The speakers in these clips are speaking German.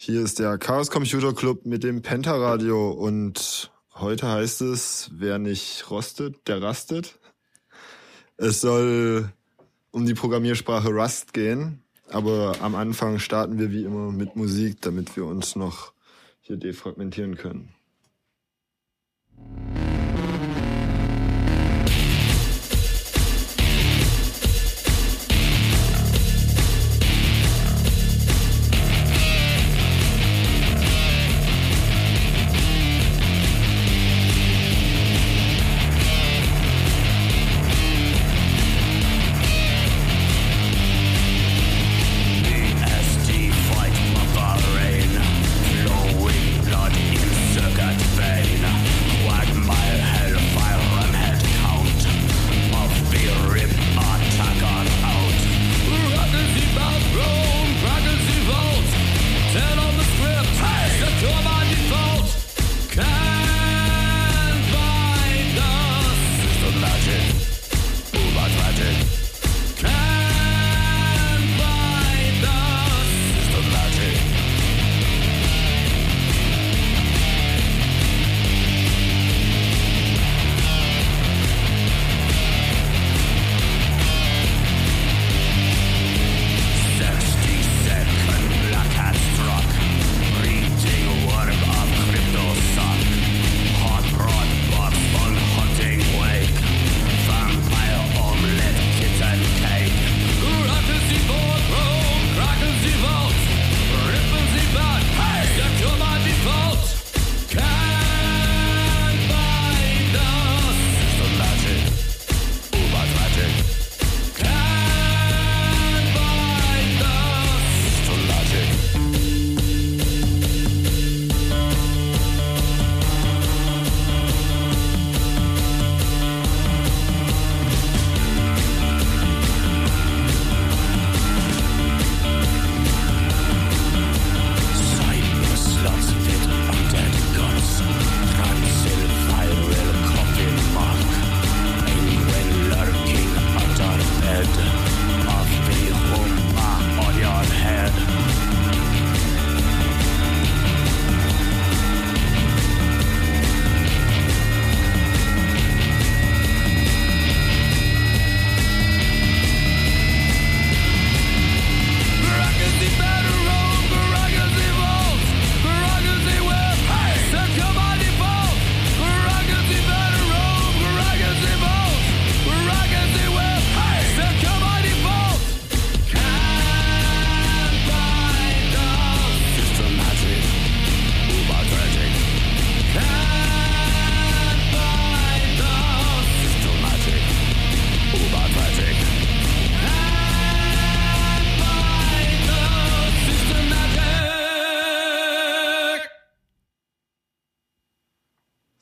Hier ist der Chaos Computer Club mit dem Pentaradio und heute heißt es, wer nicht rostet, der rastet. Es soll um die Programmiersprache Rust gehen, aber am Anfang starten wir wie immer mit Musik, damit wir uns noch hier defragmentieren können.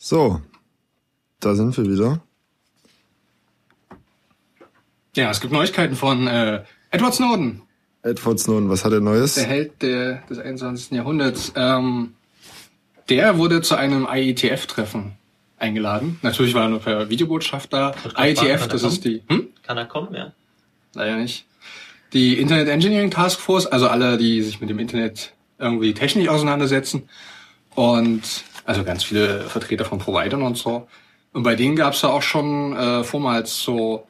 So, da sind wir wieder. Ja, es gibt Neuigkeiten von äh, Edward Snowden. Edward Snowden, was hat er Neues? Der Held der, des 21. Jahrhunderts. Ähm, der wurde zu einem IETF-Treffen eingeladen. Natürlich war er nur per Videobotschaft da. IETF, das ist die. Hm? Kann er kommen, ja? Leider nicht. Die Internet Engineering Task Force, also alle, die sich mit dem Internet irgendwie technisch auseinandersetzen. Und also ganz viele Vertreter von Providern und so. Und bei denen gab es ja auch schon äh, vormals so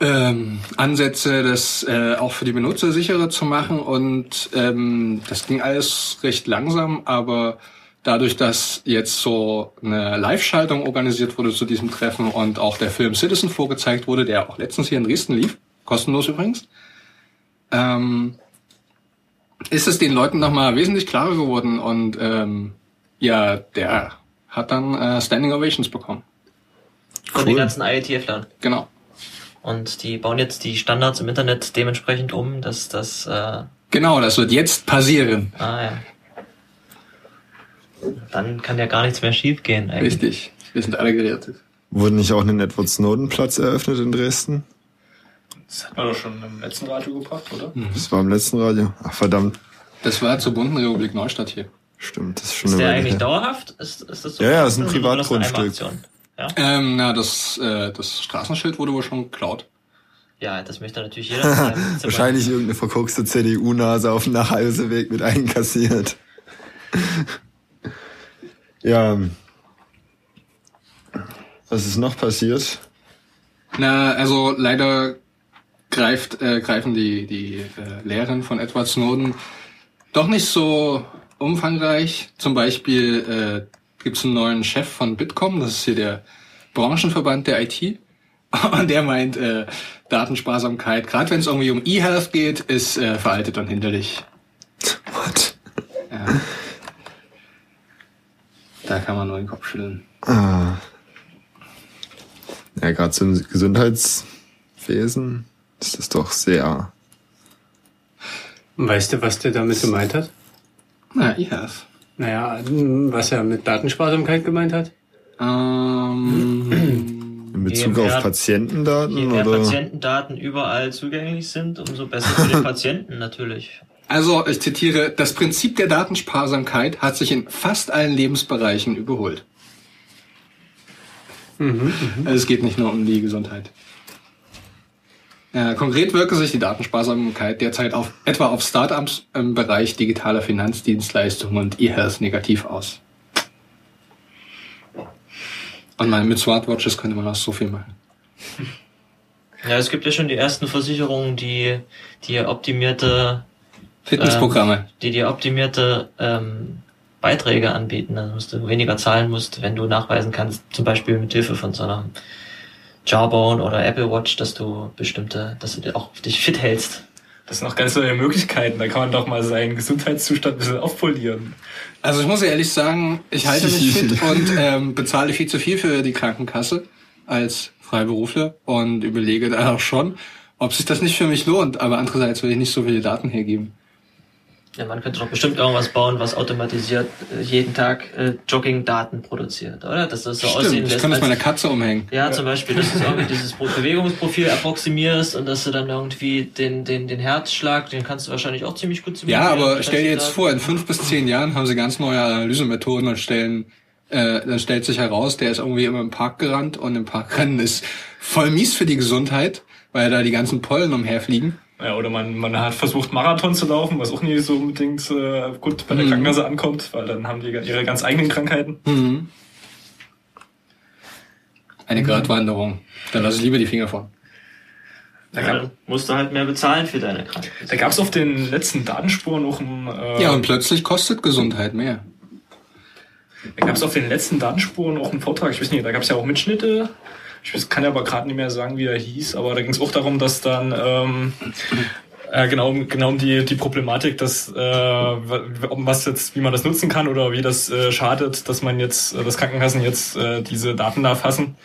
ähm, Ansätze, das äh, auch für die Benutzer sicherer zu machen. Und ähm, das ging alles recht langsam, aber dadurch, dass jetzt so eine Live-Schaltung organisiert wurde zu diesem Treffen und auch der Film Citizen vorgezeigt wurde, der auch letztens hier in Dresden lief, kostenlos übrigens, ähm, ist es den Leuten nochmal wesentlich klarer geworden und ähm, ja, der hat dann äh, Standing Ovations bekommen. Von cool. den ganzen IETF-Lern. Genau. Und die bauen jetzt die Standards im Internet dementsprechend um, dass das. Äh genau, das wird jetzt passieren. Ah ja. Dann kann ja gar nichts mehr schiefgehen. Eigentlich. Richtig. Wir sind alle gerettet. Wurde nicht auch ein Edward Snowden Platz eröffnet in Dresden? Das hat man doch schon im letzten Radio gebracht, oder? Mhm. Das war im letzten Radio. Ach verdammt. Das war zur bunten Republik Neustadt hier. Stimmt, das ist schon Ist der eigentlich her. dauerhaft? Ist, ist das so Ja, ja, ist ein Privatgrundstück. Ja? Ähm, na, das, äh, das Straßenschild wurde wohl schon geklaut. Ja, das möchte natürlich jeder. Wahrscheinlich irgendeine verkorkste CDU-Nase auf dem Nachhauseweg mit einkassiert. ja. Was ist noch passiert? Na, also leider greift, äh, greifen die, die äh, Lehren von Edward Snowden doch nicht so umfangreich. Zum Beispiel äh, gibt es einen neuen Chef von Bitkom, das ist hier der Branchenverband der IT. Und der meint, äh, Datensparsamkeit, gerade wenn es irgendwie um E-Health geht, ist äh, veraltet und hinderlich. What? Ja. Da kann man nur den Kopf schütteln. Ah. Ja, gerade zum Gesundheitswesen ist das doch sehr. Weißt du, was der damit gemeint hat? Na, E-Health. Naja, was er mit Datensparsamkeit gemeint hat? Ähm, In Bezug mehr- auf Patientendaten Je mehr oder? Patientendaten überall zugänglich sind, umso besser für den Patienten natürlich. Also, ich zitiere, das Prinzip der Datensparsamkeit hat sich in fast allen Lebensbereichen überholt. Also es geht nicht nur um die Gesundheit. Ja, konkret wirke sich die Datensparsamkeit derzeit auf, etwa auf Startups im Bereich digitaler Finanzdienstleistungen und E-Health negativ aus. Und mal mit Smartwatches könnte man auch so viel machen. Ja, es gibt ja schon die ersten Versicherungen, die die optimierte, Fitnessprogramme. die dir optimierte ähm, Beiträge anbieten, also dass du weniger zahlen musst, wenn du nachweisen kannst, zum Beispiel mit Hilfe von so einer Jawbone oder Apple Watch, dass du bestimmte, dass du dir auch dich fit hältst. Das sind noch ganz neue Möglichkeiten. Da kann man doch mal seinen Gesundheitszustand ein bisschen aufpolieren. Also ich muss ehrlich sagen, ich halte mich fit und ähm, bezahle viel zu viel für die Krankenkasse als Freiberufler und überlege da auch schon, ob sich das nicht für mich lohnt. Aber andererseits will ich nicht so viele Daten hergeben. Ja, man könnte doch bestimmt irgendwas bauen, was automatisiert äh, jeden Tag äh, Jogging-Daten produziert, oder? Dass das so aussehen Stimmt, ich lässt. kann das meiner Katze umhängen. Ja, zum Beispiel, dass du irgendwie dieses Pro- Bewegungsprofil approximierst und dass du dann irgendwie den, den, den Herzschlag, den kannst du wahrscheinlich auch ziemlich gut simulieren. Ja, aber stell dir jetzt vor, in fünf bis zehn Jahren haben sie ganz neue Analysemethoden und stellen, äh, dann stellt sich heraus, der ist irgendwie immer im Park gerannt und im Parkrennen ist voll mies für die Gesundheit, weil da die ganzen Pollen umherfliegen. Ja, oder man, man hat versucht, Marathon zu laufen, was auch nie so unbedingt äh, gut bei der Mhm. Krankenkasse ankommt, weil dann haben die ihre ganz eigenen Krankheiten. Mhm. Eine Gratwanderung. Da lasse ich lieber die Finger von. Da, Ja, gab, dann musst du halt mehr bezahlen für deine Krankenkasse. da gab es auf den letzten Datenspuren auch ein, äh, Ja, und plötzlich kostet Gesundheit mehr. da gab es auf den letzten Datenspuren auch einen Vortrag, ich weiß nicht, da gab es ja auch Mitschnitte. Ich weiß, kann ja aber gerade nicht mehr sagen, wie er hieß, aber da ging es auch darum, dass dann ähm, äh, genau, genau um die, die Problematik, dass äh, wa- was jetzt, wie man das nutzen kann oder wie das äh, schadet, dass man jetzt, äh, dass Krankenkassen jetzt äh, diese Daten da erfassen.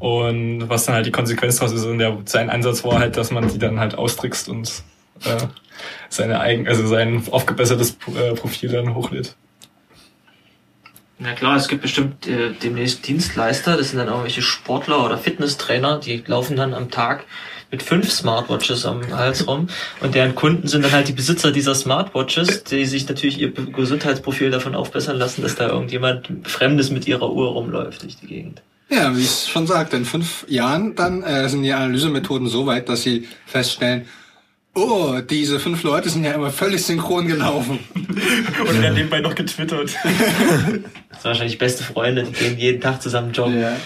Und was dann halt die Konsequenz daraus ist, und der, sein Ansatz war halt, dass man die dann halt austrickst und äh, seine eigen, also sein aufgebessertes äh, Profil dann hochlädt. Na klar, es gibt bestimmt äh, demnächst Dienstleister, das sind dann irgendwelche Sportler oder Fitnesstrainer, die laufen dann am Tag mit fünf Smartwatches am Hals rum und deren Kunden sind dann halt die Besitzer dieser Smartwatches, die sich natürlich ihr Gesundheitsprofil davon aufbessern lassen, dass da irgendjemand Fremdes mit ihrer Uhr rumläuft durch die Gegend. Ja, wie ich es schon sagte, in fünf Jahren dann äh, sind die Analysemethoden so weit, dass sie feststellen, oh, diese fünf Leute sind ja immer völlig synchron gelaufen. Und werden nebenbei noch getwittert. Das sind wahrscheinlich beste Freunde, die gehen jeden Tag zusammen joggen. Ja.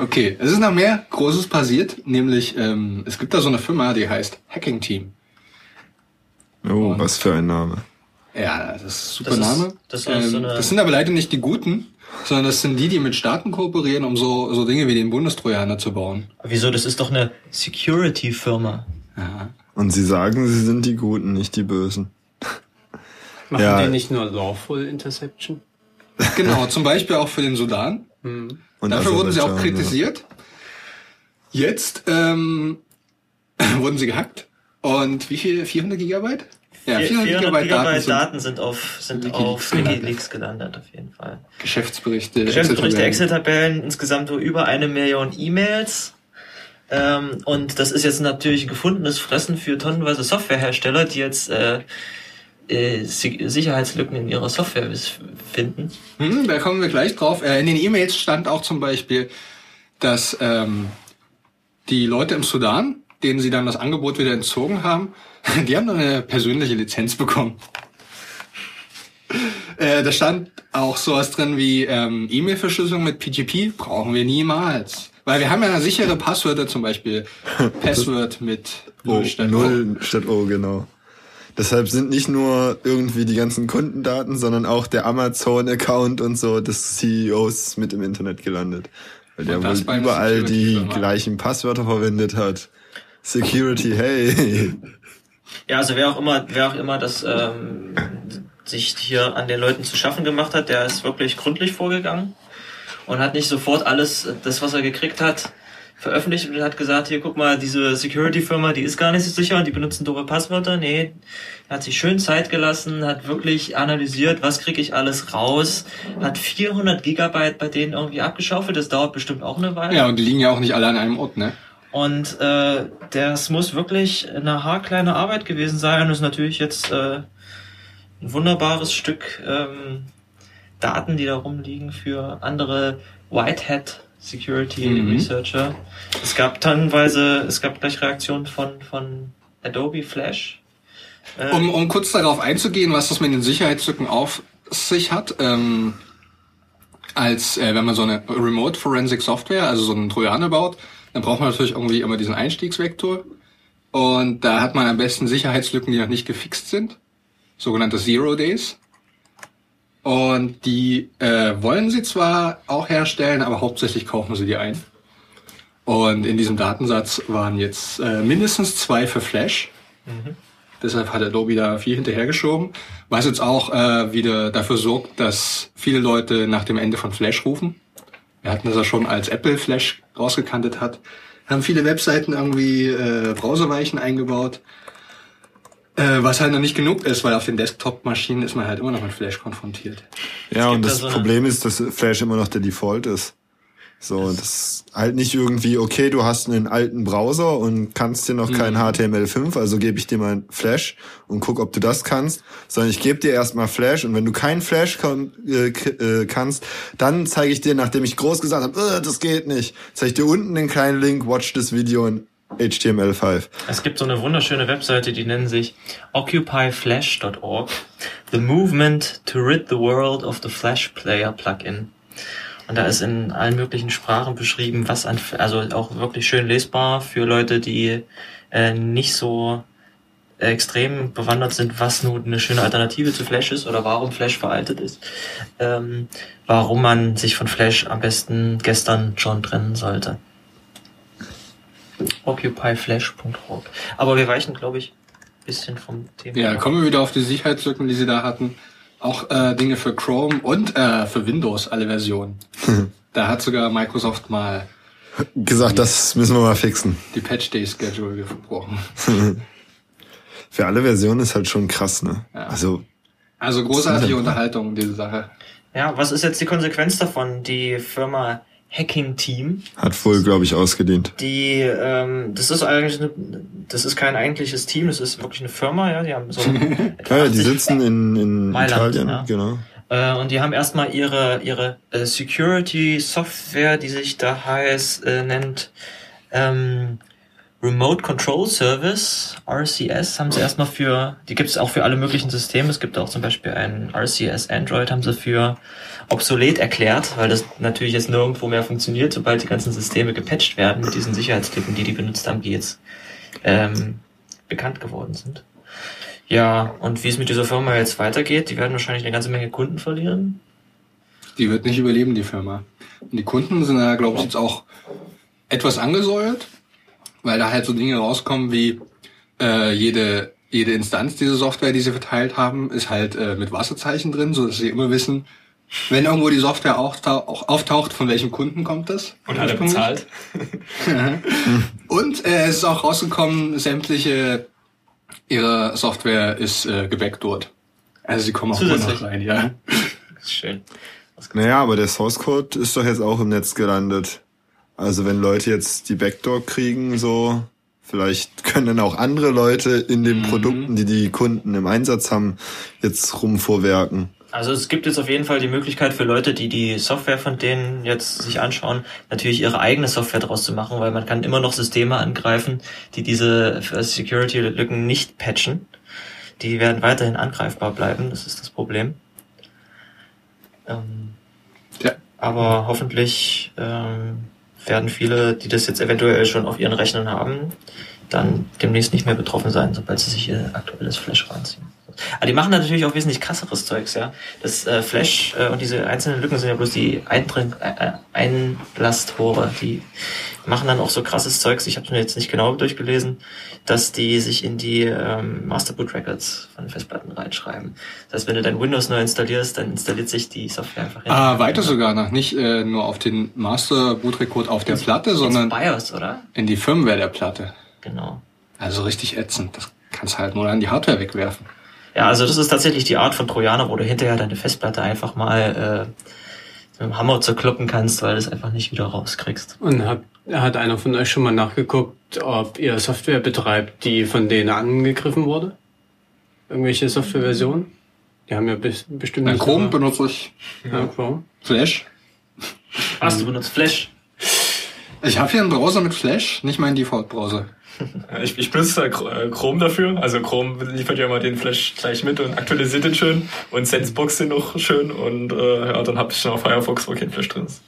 Okay, es ist noch mehr Großes passiert, nämlich ähm, es gibt da so eine Firma, die heißt Hacking Team. Oh, was für ein Name. Ja, das ist ein super Das ist- Name. das ist ähm, so eine- das sind aber leider nicht die Guten, sondern das sind die, die mit Staaten kooperieren, um so, so Dinge wie den Bundestrojaner zu bauen. Wieso? Das ist doch eine Security-Firma. Ja. Und sie sagen, sie sind die Guten, nicht die Bösen. Machen Ja. die nicht nur Lawful Interception? Genau, zum Beispiel auch für den Sudan. Hm. Und Dafür wurden sie auch kritisiert. Jetzt ähm, wurden sie gehackt. Und wie viel? 400 Gigabyte? Ja, 400 Gigabyte, Daten Daten, sind auf, sind Wiki- auf Wikileaks gelandet, auf jeden Fall. Geschäftsberichte. Geschäftsberichte, Excel-Tabellen. Excel-Tabellen, insgesamt so über eine Million E-Mails. Ähm, und das ist jetzt natürlich gefundenes Fressen für tonnenweise Softwarehersteller, die jetzt äh, äh, Si- Sicherheitslücken in ihrer Software finden. Hm, da kommen wir gleich drauf. Äh, in den E-Mails stand auch zum Beispiel, dass ähm, die Leute im Sudan, denen sie dann das Angebot wieder entzogen haben, die haben dann eine persönliche Lizenz bekommen. Äh, da stand auch sowas drin wie ähm, E-Mail-Verschlüsselung mit PGP brauchen wir niemals. Weil wir haben ja sichere Passwörter, zum Beispiel Password mit Oh, Null statt O. Null statt O, genau. Deshalb sind nicht nur irgendwie die ganzen Kundendaten, sondern auch der Amazon-Account und so des CEOs mit im Internet gelandet. Weil der wohl überall die gleichen Passwörter verwendet hat. Security, hey. Ja, also wer auch immer, wer auch immer das ähm, sich hier an den Leuten zu schaffen gemacht hat, der ist wirklich gründlich vorgegangen und hat nicht sofort alles, das was er gekriegt hat, veröffentlicht und hat gesagt, hier guck mal, diese Security-Firma, die ist gar nicht so sicher und die benutzen doofe Passwörter. Nee, er hat sich schön Zeit gelassen, hat wirklich analysiert, was kriege ich alles raus, hat 400 Gigabyte bei denen irgendwie abgeschaufelt, das dauert bestimmt auch eine Weile. Ja, und die liegen ja auch nicht alle an einem Ort, ne? Und äh, das muss wirklich eine haarkleine Arbeit gewesen sein und ist natürlich jetzt äh, ein wunderbares Stück ähm, Daten, die da rumliegen für andere Whitehead Security Mhm. Researcher. Es gab tonnenweise, es gab gleich Reaktionen von, von Adobe Flash. Äh, Um, um kurz darauf einzugehen, was das mit den Sicherheitslücken auf sich hat, ähm, als äh, wenn man so eine Remote Forensic Software, also so einen Trojaner baut, dann braucht man natürlich irgendwie immer diesen Einstiegsvektor. Und da hat man am besten Sicherheitslücken, die noch nicht gefixt sind, sogenannte Zero Days. Und die äh, wollen sie zwar auch herstellen, aber hauptsächlich kaufen sie die ein. Und in diesem Datensatz waren jetzt äh, mindestens zwei für Flash. Deshalb hat Adobe da viel hinterhergeschoben, was jetzt auch äh, wieder dafür sorgt, dass viele Leute nach dem Ende von Flash rufen. Wir hatten das ja schon, als Apple Flash rausgekantet hat, haben viele Webseiten irgendwie äh, Browserweichen eingebaut, äh, was halt noch nicht genug ist, weil auf den Desktop-Maschinen ist man halt immer noch mit Flash konfrontiert. Ja, und gibt da das so Problem ist, dass Flash immer noch der Default ist. So, das ist halt nicht irgendwie, okay, du hast einen alten Browser und kannst dir noch kein HTML5, also gebe ich dir mal Flash und guck, ob du das kannst, sondern ich gebe dir erstmal Flash und wenn du kein Flash kann, äh, äh, kannst, dann zeige ich dir, nachdem ich groß gesagt habe, äh, das geht nicht, zeige ich dir unten den kleinen Link, watch this Video in HTML5. Es gibt so eine wunderschöne Webseite, die nennen sich occupyflash.org. The Movement to Rid the World of the Flash Player Plugin. Und da ist in allen möglichen Sprachen beschrieben, was an, also auch wirklich schön lesbar für Leute, die äh, nicht so extrem bewandert sind, was nun eine schöne Alternative zu Flash ist oder warum Flash veraltet ist. Ähm, warum man sich von Flash am besten gestern schon trennen sollte occupyflash.org. Aber wir weichen, glaube ich, ein bisschen vom Thema. Ja, kommen wir wieder auf die Sicherheitslücken, die sie da hatten. Auch äh, Dinge für Chrome und äh, für Windows, alle Versionen. da hat sogar Microsoft mal Gesagt, das müssen wir mal fixen. die Patch Day Schedule gebrochen. Für alle Versionen ist halt schon krass, ne? Ja. Also, Also großartige Unterhaltung, diese Sache. Ja, was ist jetzt die Konsequenz davon? Die Firma Hacking Team, hat wohl, glaube ich, ausgedient. die, ähm, das ist eigentlich, eine, das ist kein eigentliches Team, das ist wirklich eine Firma, ja, die haben so Ja, ja, die 80 sitzen in, in Mailand, Italien, ja. genau. Äh, und die haben erstmal ihre, ihre äh, Security Software, die sich da heißt, äh, nennt ähm, Remote Control Service, RCS, haben sie erstmal für, die gibt es auch für alle möglichen Systeme. Es gibt auch zum Beispiel ein RCS Android, haben sie für obsolet erklärt, weil das natürlich jetzt nirgendwo mehr funktioniert, sobald die ganzen Systeme gepatcht werden mit diesen Sicherheitslücken, die die benutzt haben, die jetzt ähm, bekannt geworden sind. Ja, und wie es mit dieser Firma jetzt weitergeht, die werden wahrscheinlich eine ganze Menge Kunden verlieren. Die wird nicht überleben, die Firma. Und die Kunden sind da, glaube ich, jetzt auch etwas angesäuert, weil da halt so Dinge rauskommen wie äh, jede jede Instanz diese Software, die sie verteilt haben, ist halt äh, mit Wasserzeichen drin, so dass sie immer wissen, wenn irgendwo die Software auch auftaucht, von welchem Kunden kommt das? Und hat er bezahlt? Und äh, es ist auch rausgekommen, sämtliche ihre Software ist äh, gebackdoort. Also sie kommen auch noch rein, ja. Schön. Naja, aber der Source Code ist doch jetzt auch im Netz gelandet. Also wenn Leute jetzt die Backdoor kriegen, so, vielleicht können dann auch andere Leute in den Produkten, die die Kunden im Einsatz haben, jetzt rumvorwerken. Also es gibt jetzt auf jeden Fall die Möglichkeit für Leute, die die Software von denen jetzt sich anschauen, natürlich ihre eigene Software draus zu machen, weil man kann immer noch Systeme angreifen, die diese Security-Lücken nicht patchen. Die werden weiterhin angreifbar bleiben, das ist das Problem. Ähm, Ja. aber hoffentlich ähm, werden viele, die das jetzt eventuell schon auf ihren Rechnern haben, dann demnächst nicht mehr betroffen sein, sobald sie sich ihr aktuelles Flash ranziehen. Aber die machen da natürlich auch wesentlich krasseres Zeugs, ja. Das äh, Flash äh, und diese einzelnen Lücken sind ja bloß die Eindring äh, Einlasttore. Die machen dann auch so krasses Zeugs, ich habe es mir jetzt nicht genau durchgelesen, dass die sich in die ähm, Masterboot Records von Festplatten reinschreiben. Das heißt, wenn du dein Windows neu installierst, dann installiert sich die Software einfach in Ah, weiter sogar noch. Nicht äh, nur auf den Master Bootrecord auf der Platte, ins sondern BIOS, oder? in die Firmware der Platte. Genau. Also richtig ätzend. Das kannst halt nur an die Hardware wegwerfen. Ja, also das ist tatsächlich die Art von Trojaner, wo du hinterher deine Festplatte einfach mal äh, mit dem Hammer zerkloppen kannst, weil du es einfach nicht wieder rauskriegst. Und hat, hat einer von euch schon mal nachgeguckt, ob ihr Software betreibt, die von denen angegriffen wurde? Irgendwelche Softwareversionen? Die haben ja bestimmt nicht Chrome benutze ich Ja, Chrome. Flash. Was, du benutzt Flash? Ich habe hier einen Browser mit Flash, nicht meinen Default-Browser. Ja, Ich, ich benutze Chr- äh, Chrome dafür. Also Chrome liefert ja immer den Flash gleich mit und aktualisiert den schön und Sensebox den noch schön und äh, ja, dann habe ich noch Firefox, wo kein Flash drin ist.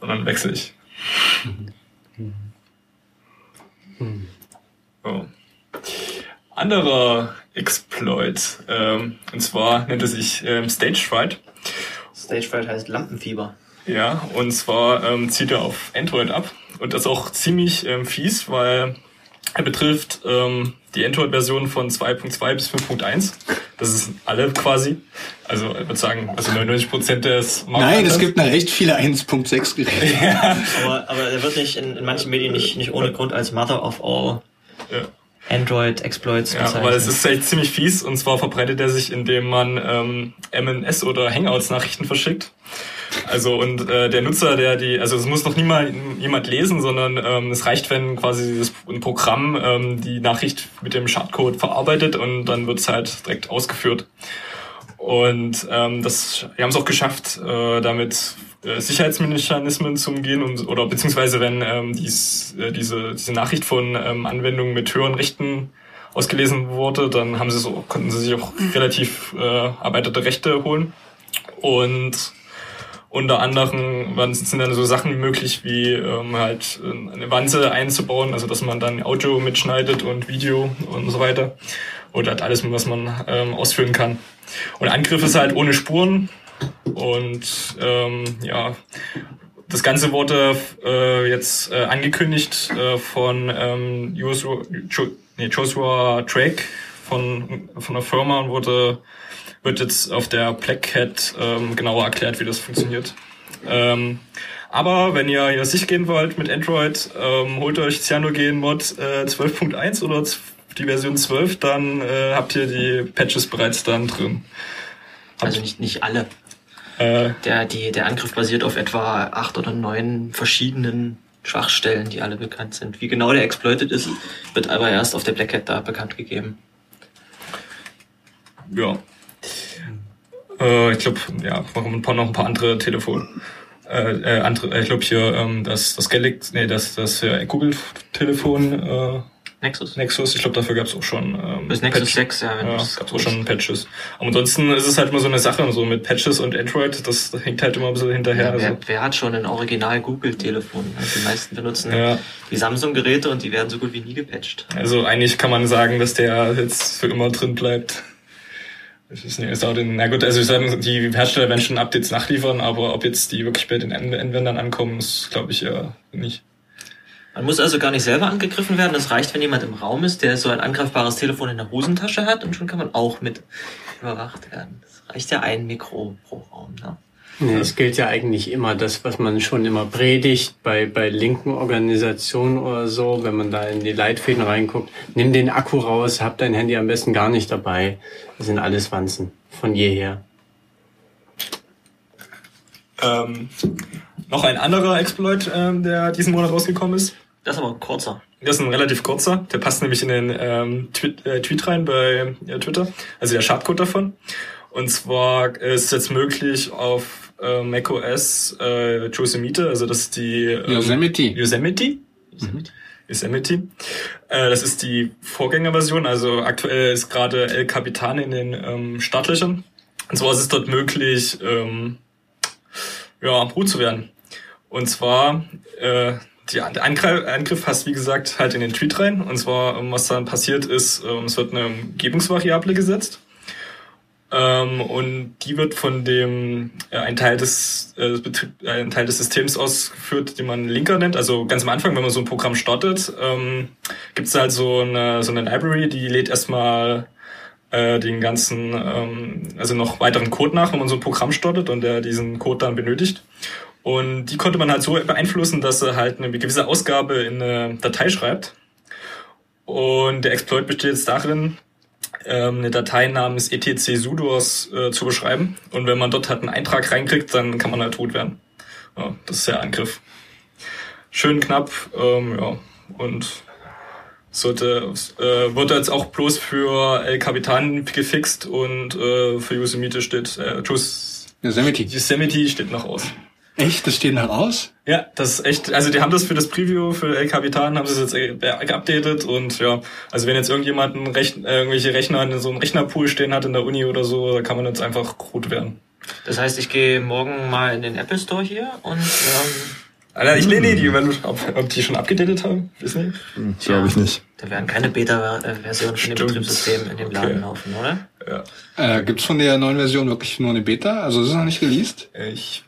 Und dann wechsle ich. So. Anderer Exploit, ähm, und zwar nennt er sich ähm, Stage Fright. Stagefright heißt Lampenfieber. Ja, und zwar ähm, zieht er auf Android ab und das ist auch ziemlich ähm, fies, weil er betrifft ähm, die Android-Version von 2.2 bis 5.1. Das ist alle quasi. Also ich würde sagen, also 99% des Nein, Marktanteils. es gibt noch echt viele 1.6 Geräte. Aber, aber er wird nicht in, in manchen Medien nicht, nicht ohne Grund als Mother of all Ja. Android-Exploits Ja, aber es ist echt ziemlich fies und zwar verbreitet er sich, indem man ähm, MNS oder Hangouts-Nachrichten verschickt. Also und äh, der Nutzer, der die, also es muss noch niemand jemand lesen, sondern ähm, es reicht, wenn quasi dieses ein Programm ähm, die Nachricht mit dem Schadcode verarbeitet und dann wird es halt direkt ausgeführt. Und ähm, das, wir haben es auch geschafft, äh, damit äh, Sicherheitsmechanismen zu umgehen und oder beziehungsweise wenn ähm, dies, äh, diese, diese Nachricht von ähm, Anwendungen mit höheren Rechten ausgelesen wurde, dann haben sie so, konnten sie sich auch relativ äh, erweiterte Rechte holen. Und unter anderem sind dann so Sachen möglich, wie ähm, halt äh, eine Wanze einzubauen, also dass man dann Audio mitschneidet und Video und so weiter. Oder halt alles, was man ähm, ausführen kann. Und Angriff ist halt ohne Spuren. Und ähm, ja, das Ganze wurde äh, jetzt äh, angekündigt äh, von ähm, Joshua, jo, nee, Joshua Drake von, von der Firma und wurde wird jetzt auf der Black Hat ähm, genauer erklärt, wie das funktioniert. Ähm, aber wenn ihr hier sich gehen wollt mit Android, ähm, holt euch CyanogenMod äh, 12.1 oder die Version 12, dann äh, habt ihr die Patches bereits dann drin. Also nicht, nicht alle. Äh, Der, die, der Angriff basiert auf etwa acht oder neun verschiedenen Schwachstellen, die alle bekannt sind. Wie genau der exploited ist, wird aber erst auf der Black Hat da bekannt gegeben. ja. Äh, ich glaube, ja, noch ein paar, noch ein paar andere Telefon. Äh, äh, andere, äh, ich glaube hier ähm, das das Galaxy, nee, das das äh, Google Telefon äh, Nexus? Nexus. Ich glaube, dafür gab es auch schon ähm, Bis Nexus Patch- 6, ja, wenn Ja, du es gab auch schon Patches. Aber ansonsten ist es halt immer so eine Sache, so mit Patches und Android, das hängt halt immer ein bisschen hinterher. Ja, wer, also, wer hat schon ein Original Google-Telefon? Also die meisten benutzen Ja. die Samsung-Geräte und die werden so gut wie nie gepatcht. also eigentlich kann man sagen, dass der jetzt für immer drin bleibt. Das ist, ist auch den, na gut, also ich sage, die Hersteller werden schon Updates nachliefern, aber ob jetzt die wirklich bei den An- Anwendern ankommen, ist glaube ich ja nicht. Man muss also gar nicht selber angegriffen werden. Es reicht, wenn jemand im Raum ist, der so ein angreifbares Telefon in der Hosentasche hat und schon kann man auch mit überwacht werden. Das reicht ja ein Mikro pro Raum. Ne? Nee, es gilt ja eigentlich immer das, was man schon immer predigt bei, bei linken Organisationen oder so, wenn man da in die Leitfäden reinguckt. Nimm den Akku raus, hab dein Handy am besten gar nicht dabei. Das sind alles Wanzen. Von jeher. Ähm, noch ein anderer Exploit, ähm, der diesen Monat rausgekommen ist. Das ist aber ein kurzer. Das ist ein relativ kurzer. Der passt nämlich in den ähm, Tweet, äh, Tweet rein bei äh, Twitter. Also der Schadcode davon. Und zwar ist jetzt möglich auf äh, macOS äh, Yosemite, also das ist die ähm, Yosemite. Yosemite. Yosemite. Äh, das ist die Vorgängerversion. Also aktuell ist gerade El Capitan in den ähm, Startlöchern. Und zwar ist es dort möglich, ähm, ja, root zu werden. Und zwar, äh, die, der Angriff, Angriff passt, wie gesagt, halt in den Tweet rein. Und zwar, ähm, was dann passiert ist, ähm, es wird eine Umgebungsvariable gesetzt. Ähm, und die wird von dem äh, ein Teil des äh, äh, ein Teil des Systems ausgeführt, den man Linker nennt. Also ganz am Anfang, wenn man so ein Programm startet, ähm, gibt es halt so eine so eine Library, die lädt erstmal äh, den ganzen, ähm, also noch weiteren Code nach, wenn man so ein Programm startet und der diesen Code dann benötigt. Und die konnte man halt so beeinflussen, dass er halt eine gewisse Ausgabe in eine Datei schreibt. Und der Exploit besteht jetzt darin, ähm, eine Datei namens etc sudos äh, zu beschreiben. Und wenn man dort halt einen Eintrag reinkriegt, dann kann man halt tot werden. Ja, das ist der Angriff. Schön knapp, ähm, ja. Und sollte, äh, wird jetzt auch bloß für El Capitan gefixt und äh, für Yosemite steht, äh, Yosemite. Yosemite steht noch aus. Echt? Das steht noch aus? Ja, das ist echt, also die haben das für das Preview für El Capitan, haben sie es jetzt äh, geupdatet und ja, also wenn jetzt irgendjemand ein Rechn äh, irgendwelche Rechner in so einem Rechnerpool stehen hat in der Uni oder so, da kann man jetzt einfach gut werden. Das heißt, ich gehe morgen mal in den Apple Store hier und ähm, Alter, ich lehne die, wenn, ob, ob die schon abgedatet haben, wissen nicht. Hm, Glaube ich nicht. da werden keine Beta-Versionen von dem. Betriebssystem in dem Laden Okay. laufen, oder? Ja. Äh, gibt's von der neuen Version wirklich nur eine Beta? Also ist es noch nicht released? Ich,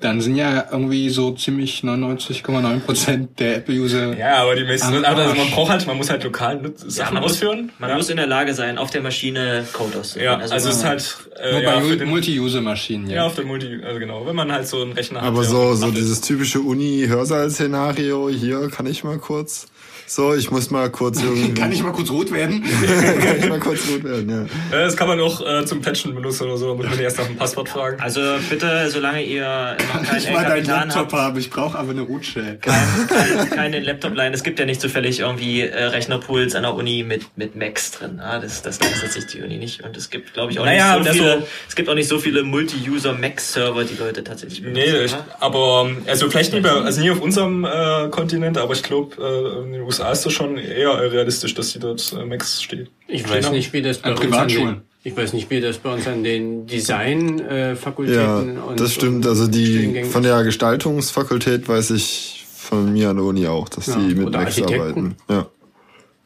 Dann sind ja irgendwie so ziemlich 99,9% der Apple-User. ja, aber die meisten, aber also man braucht halt, man muss halt lokal Sachen man muss, ausführen. man ja. muss in der Lage sein, auf der Maschine Code auszuführen. ja, also, es ist halt, äh, Nur ja, bei Multi-User-Maschinen, ja, ja. auf der Multi, also genau, wenn man halt so einen Rechner hat. Aber so, so dieses typische Uni-Hörsaal-Szenario, hier kann ich mal kurz. So, ich muss mal kurz irgendwie. Kann ich mal kurz rot werden? kann ich mal kurz rot werden, ja. Äh, Das kann man auch äh, zum Patchen benutzen oder so, da muss man erst nach dem Passwort fragen. Also bitte, solange ihr noch keinen ich mal deinen Kapitan Laptop habt, habe, ich brauche aber eine Root-Shell. kein, keine Laptop-Line. Es gibt ja nicht zufällig irgendwie äh, Rechnerpools an der Uni mit, mit Macs drin. Ja, das, das leistet sich die Uni nicht. Und es gibt, glaube ich, auch Naja, nicht so also- viele, es gibt auch nicht so viele Multi-User-Mac-Server, die Leute tatsächlich Nee, benutzen, ich, ja? aber ähm, also vielleicht nie bei, also nie auf unserem äh, Kontinent, aber ich glaube, äh, in den USA ist das schon eher realistisch, dass die dort äh, Max steht. Ich weiß nicht, wie das bei An uns an Privatschulen. den, Ich weiß nicht, wie das bei uns an den Design-Fakultäten Ja, und das stimmt. Also die von der Gestaltungsfakultät weiß ich von mir an der Uni auch, dass Ja, die mit Architekten. arbeiten. Ja.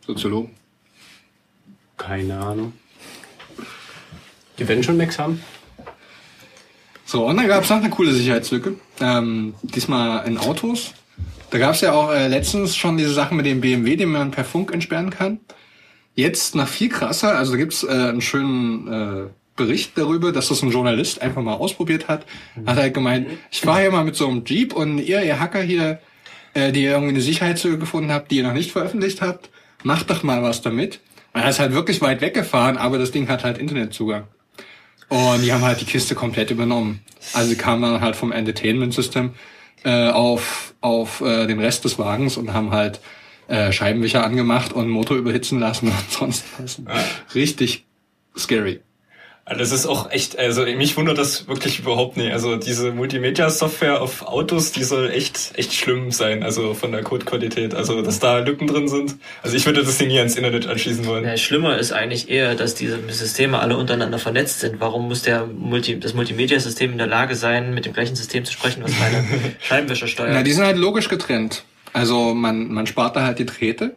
Soziologen. Keine Ahnung. Die werden schon Macs haben? So, und dann gab es noch eine coole Sicherheitslücke. Ähm, diesmal in Autos. Da gab es ja auch äh, letztens schon diese Sache mit dem BMW, den man per Funk entsperren kann. Jetzt noch viel krasser, also da gibt's äh, einen schönen äh, Bericht darüber, dass das ein Journalist einfach mal ausprobiert hat. Hat halt gemeint, ich fahre hier mal mit so einem Jeep und ihr, ihr Hacker hier, äh, die ihr irgendwie eine Sicherheitslücke gefunden habt, die ihr noch nicht veröffentlicht habt, macht doch mal was damit. Er ist halt wirklich weit weggefahren, aber das Ding hat halt Internetzugang. Und die haben halt die Kiste komplett übernommen. Also kamen dann halt vom Entertainment System äh, auf, auf äh, den Rest des Wagens und haben halt äh, Scheibenwischer angemacht und Motor überhitzen lassen und sonst was. Richtig scary. Also das ist auch echt, also mich wundert das wirklich überhaupt nicht. Also diese Multimedia-Software auf Autos, die soll echt, echt schlimm sein, also von der Codequalität. Also dass da Lücken drin sind. Also ich würde das Ding nie ans Internet anschließen wollen. Ja, schlimmer ist eigentlich eher, dass diese Systeme alle untereinander vernetzt sind. Warum muss der Multi, das Multimedia-System in der Lage sein, mit dem gleichen System zu sprechen, was meine Scheibenwischer Ja, steuert? die sind halt logisch getrennt. Also man, man spart da halt die Drähte.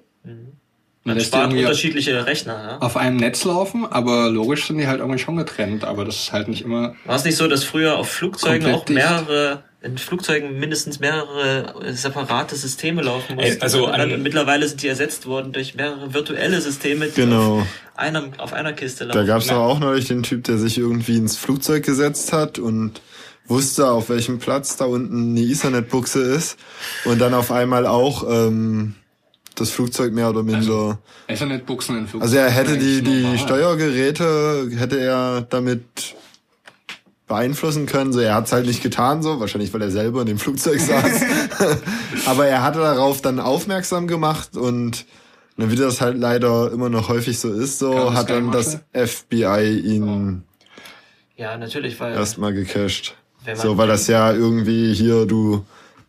Man spart unterschiedliche Rechner. Ja? auf einem Netz laufen, aber logisch sind die halt irgendwie schon getrennt. Aber das ist halt nicht immer War es nicht so, dass früher auf Flugzeugen auch dicht. mehrere, in Flugzeugen mindestens mehrere äh, separate Systeme laufen mussten? Ey, also dann, an- mittlerweile sind die ersetzt worden durch mehrere virtuelle Systeme, die Genau. auf, einem, auf einer Kiste Da laufen. gab's doch auch neulich den Typ, der sich irgendwie ins Flugzeug gesetzt hat und wusste, auf welchem Platz da unten eine Ethernet-Buchse ist und dann auf einmal auch ähm, das Flugzeug mehr oder minder. Ethernet-Buchsen in Flugzeugen. Also er hätte die, die normal. Steuergeräte, hätte er damit beeinflussen können. So, er hat's halt nicht getan, so, wahrscheinlich weil er selber in dem Flugzeug saß. Aber er hatte darauf dann aufmerksam gemacht und na, wie das halt leider immer noch häufig so ist, so das hat dann das FBI ihn Ja, natürlich, weil erstmal gecached. Man- So, weil das ja irgendwie hier, du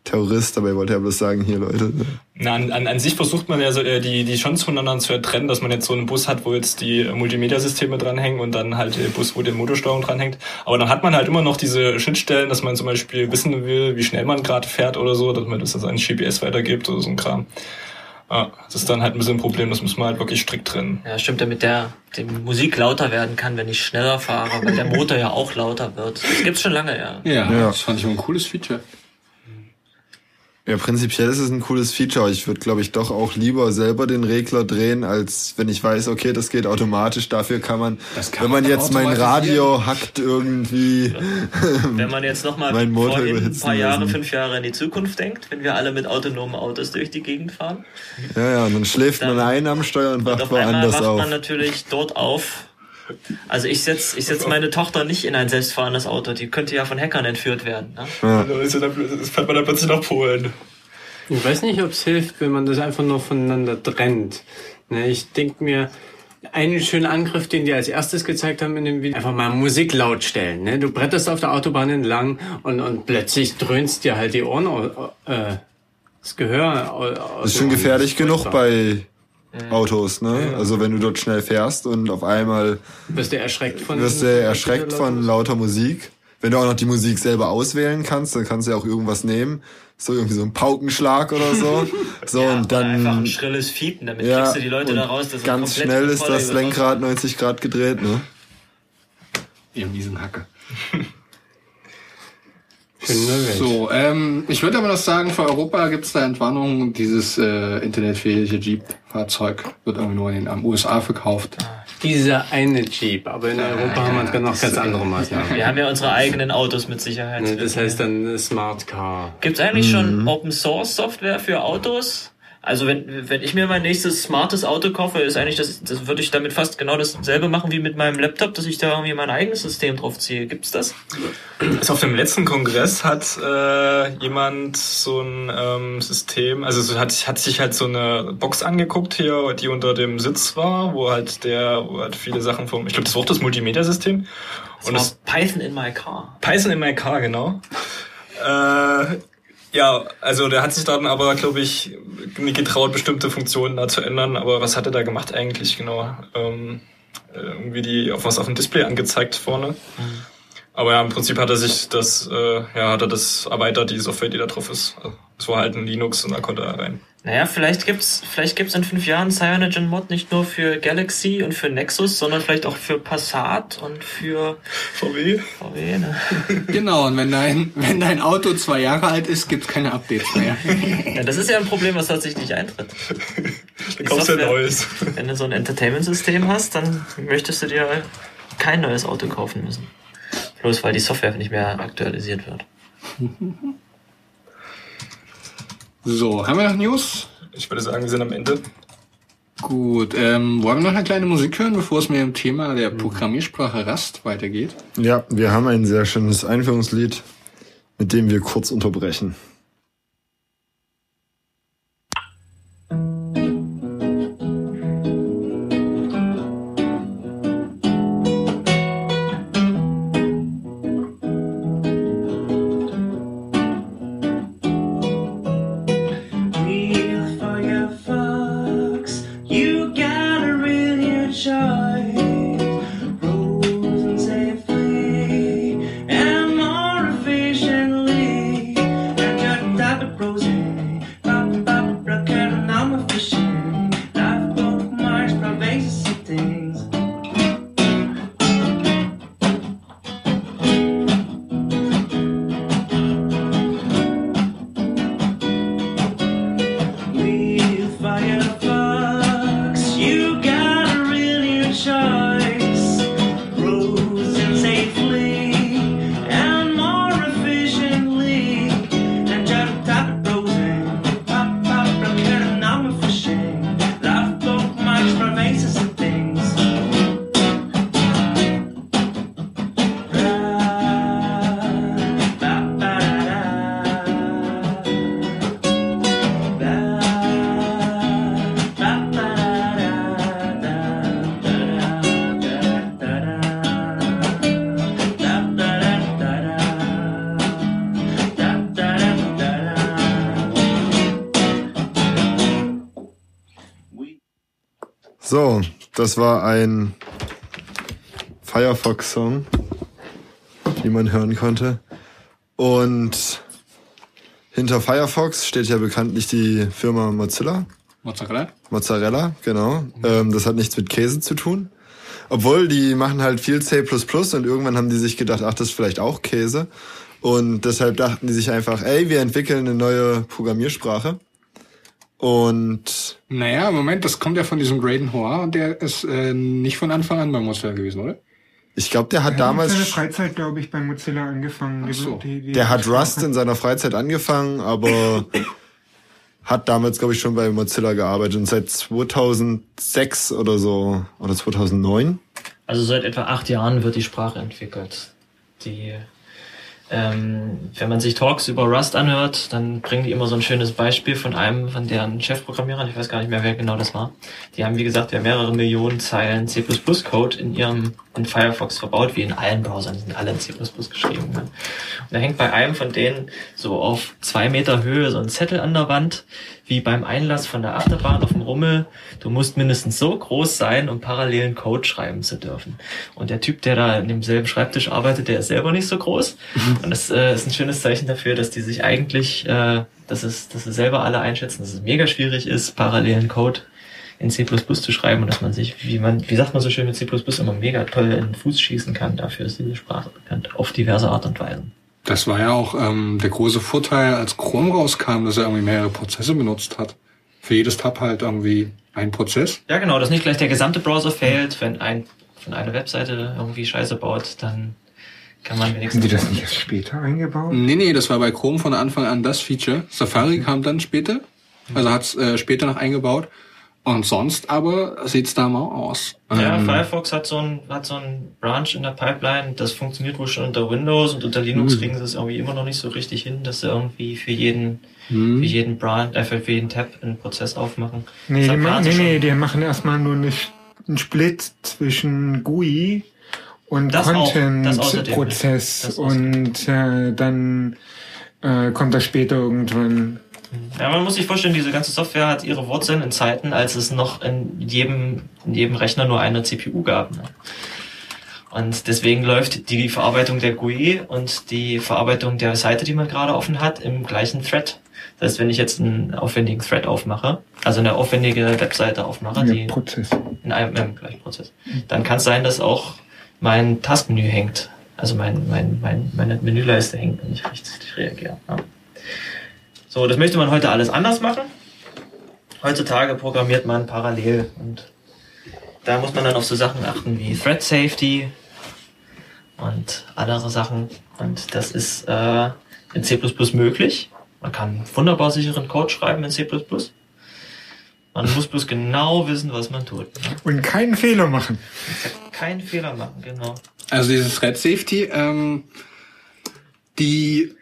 Terrorist, dabei wollte er bloß sagen, hier Leute. Na, an, an, an sich versucht man ja so, äh, die, die schon zueinander zu trennen, dass man jetzt so einen Bus hat, wo jetzt die Multimedia-Systeme dranhängen und dann halt der Bus, wo die Motorsteuerung dranhängt. Aber dann hat man halt immer noch diese Schnittstellen, dass man zum Beispiel wissen will, wie schnell man gerade fährt oder so, dass man das an GPS weitergibt oder so ein Kram. Ja, das ist dann halt ein bisschen ein Problem, das muss man halt wirklich strikt trennen. Ja, stimmt, damit der die Musik lauter werden kann, wenn ich schneller fahre, weil der Motor ja auch lauter wird. Das gibt's schon lange, ja. Ja, Ja. das fand ich auch ein cooles Feature. Ja, prinzipiell ist es ein cooles Feature. Ich würde, glaube ich, doch auch lieber selber den Regler drehen, als wenn ich weiß, okay, das geht automatisch. Dafür kann man, Das kann wenn man man jetzt mein. Radio hackt irgendwie. Wenn man jetzt nochmal ein paar Jahre, lassen. fünf Jahre in die Zukunft denkt, wenn wir alle mit autonomen Autos durch die Gegend fahren. Ja, ja, und dann schläft Dann- man ein am Steuer und wacht auf einmal woanders wacht auf. man natürlich dort auf. Also ich setz, ich setz meine Tochter nicht in ein selbstfahrendes Auto. Die könnte ja von Hackern entführt werden. Ne? Ja. Also fährt man dann plötzlich nach Polen. Ich weiß nicht, ob es hilft, wenn man das einfach nur voneinander trennt. Ne, ich denke mir, einen schönen Angriff, den die als erstes gezeigt haben in dem Video, einfach mal Musik laut stellen. Ne? Du bretterst auf der Autobahn entlang und, und plötzlich dröhnst dir halt die Ohren, äh, das Gehör. au- aus Das ist schon gefährlich genug bei Autos, ne? Also wenn du dort schnell fährst und auf einmal Wirst du erschreckt von... wirst du erschreckt von lauter Musik. Wenn du auch noch die Musik selber auswählen kannst, dann kannst du ja auch irgendwas nehmen. So irgendwie so ein Paukenschlag oder so. So Ja, und oder einfach dann ein schrilles Fiepen, damit ja, kriegst du die Leute da raus. dass ganz schnell ist das Lenkrad 90 Grad gedreht, ne? Ihr miesen Hacke. So, ähm, ich würde aber noch sagen, für Europa gibt es da Entwarnung. Dieses äh, internetfähige Jeep-Fahrzeug wird irgendwie nur in den USA verkauft. Dieser eine Jeep, aber in Europa haben wir dann noch ganz andere Maßnahmen. Wir haben ja unsere eigenen Autos mit Sicherheit. Ne, Das heißt dann eine Smart Car. Gibt's eigentlich schon Mhm. Open Source Software für Autos? Also wenn, wenn ich mir mein nächstes smartes Auto kaufe, ist eigentlich das, das würde ich damit fast genau dasselbe machen wie mit meinem Laptop, dass ich da irgendwie mein eigenes System drauf ziehe. Gibt's das? Also auf dem letzten Kongress hat äh, jemand so ein ähm, System, also so hat, hat sich halt so eine Box angeguckt hier, die unter dem Sitz war, wo halt der, wo halt viele Sachen vom, ich glaube, das war auch das Multimedia-System. Das Und war das Python in my car. Python in my car, genau. Äh, ja, also der hat sich dann aber, glaube ich, nicht getraut, bestimmte Funktionen da zu ändern. Aber was hat er da gemacht eigentlich genau? Ähm, äh, irgendwie die auf was auf dem Display angezeigt vorne. Aber ja, im Prinzip hat er sich das, äh, ja, hat er das erweitert, die Software, die da drauf ist. Also, Es war halt ein Linux und da konnte er rein. Naja, vielleicht gibt's, vielleicht gibt's in fünf Jahren Cyanogen Mod nicht nur für Galaxy und für Nexus, sondern vielleicht auch für Passat und für VW? VW. Ne? Genau, und wenn dein, wenn dein Auto zwei Jahre alt ist, gibt's keine Updates mehr. Ja, das ist ja ein Problem, was tatsächlich eintritt. Da kaufst du ein neues. Wenn du so ein Entertainment-System hast, dann möchtest du dir kein neues Auto kaufen müssen. Bloß weil die Software nicht mehr aktualisiert wird. So, haben wir noch News? Ich würde sagen, wir sind am Ende. Gut, ähm, wollen wir noch eine kleine Musik hören, bevor es mit dem Thema der Programmiersprache Rust weitergeht? Ja, wir haben ein sehr schönes Einführungslied, mit dem wir kurz unterbrechen. So, das war ein Firefox-Song, wie man hören konnte. Und hinter Firefox steht ja bekanntlich die Firma Mozilla. Mozzarella? Mozzarella, genau. Ähm, das hat nichts mit Käse zu tun. Obwohl, die machen halt viel C++ und irgendwann haben die sich gedacht, ach, das ist vielleicht auch Käse. Und deshalb dachten die sich einfach, ey, wir entwickeln eine neue Programmiersprache. Und Naja, Moment, das kommt ja von diesem Graydon Hoare und der ist äh, nicht von Anfang an bei Mozilla gewesen, oder? ich glaube, der hat Er hat in seiner damals, Freizeit, glaube ich, bei Mozilla angefangen. Ach so. Die- die- der hat Rust Sprache. in seiner Freizeit angefangen, aber hat damals, glaube ich, schon bei Mozilla gearbeitet und seit 2006 oder so, oder 2009. Also seit etwa acht Jahren wird die Sprache entwickelt. Die, ähm, wenn man sich Talks über Rust anhört, dann bringen die immer so ein schönes Beispiel von einem von deren Chefprogrammierern, ich weiß gar nicht mehr, wer genau das war. Die haben, wie gesagt, ja mehrere Millionen Zeilen C++-Code in ihrem in Firefox verbaut, wie in allen Browsern, die sind alle in C++ geschrieben. Ne? Und da hängt bei einem von denen so auf zwei Meter Höhe so ein Zettel an der Wand, wie beim Einlass von der Achterbahn auf dem Rummel. Du musst mindestens so groß sein, um parallelen Code schreiben zu dürfen. Und der Typ, der da in demselben Schreibtisch arbeitet, der ist selber nicht so groß. Und das äh, ist ein schönes Zeichen dafür, dass die sich eigentlich, äh, dass es, dass sie selber alle einschätzen, dass es mega schwierig ist, parallelen Code in C++ zu schreiben und dass man sich, wie man, wie sagt man so schön mit C++ immer mega toll in den Fuß schießen kann. Dafür ist diese Sprache bekannt. Auf diverse Art und Weise. Das war ja auch ähm, der große Vorteil, als Chrome rauskam, dass er irgendwie mehrere Prozesse benutzt hat. Für jedes Tab halt irgendwie ein Prozess. Ja, genau, dass nicht gleich der gesamte Browser fehlt, wenn ein von einer Webseite irgendwie Scheiße baut, dann kann man Haben wenigstens. die das nicht erst später eingebaut? Nee, nee, das war bei Chrome von Anfang an das Feature. Safari kam dann später. Also hat's äh, später noch eingebaut. Und sonst aber sieht's da mal aus. Ja, Ähm, Firefox hat so ein hat so ein Branch in der Pipeline, das funktioniert wohl schon unter Windows und unter Linux Hm. kriegen sie es irgendwie immer noch nicht so richtig hin, dass sie irgendwie für jeden hm. für jeden Branch, äh, für jeden Tab einen Prozess aufmachen. Nee, die, ma nee, nee, die machen erstmal nur eine, einen Split zwischen GUI und. Content-Prozess und äh, dann äh, kommt das später irgendwann. Ja, man muss sich vorstellen, diese ganze Software hat ihre Wurzeln in Zeiten, als es noch in jedem, in jedem Rechner nur eine CPU gab. Ne? Und deswegen läuft die Verarbeitung der GUI und die Verarbeitung der Seite, die man gerade offen hat, im gleichen Thread. Das heißt, wenn ich jetzt einen aufwendigen Thread aufmache, also eine aufwendige Webseite aufmache, Ja, die Prozess. in einem, im gleichen Prozess, dann kann es sein, dass auch mein Taskmenü hängt. Also mein, mein, mein, meine Menüleiste hängt und ich richtig reagiere. Ja. So, das möchte man heute alles anders machen. Heutzutage programmiert man parallel und da muss man dann auf so Sachen achten wie Thread Safety und andere Sachen. Und das ist äh, in C++ möglich. Man kann wunderbar sicheren Code schreiben in C++. Man muss bloß genau wissen, was man tut. Und keinen Fehler machen. Keinen Fehler machen, genau. Also dieses Thread Safety, ähm, die,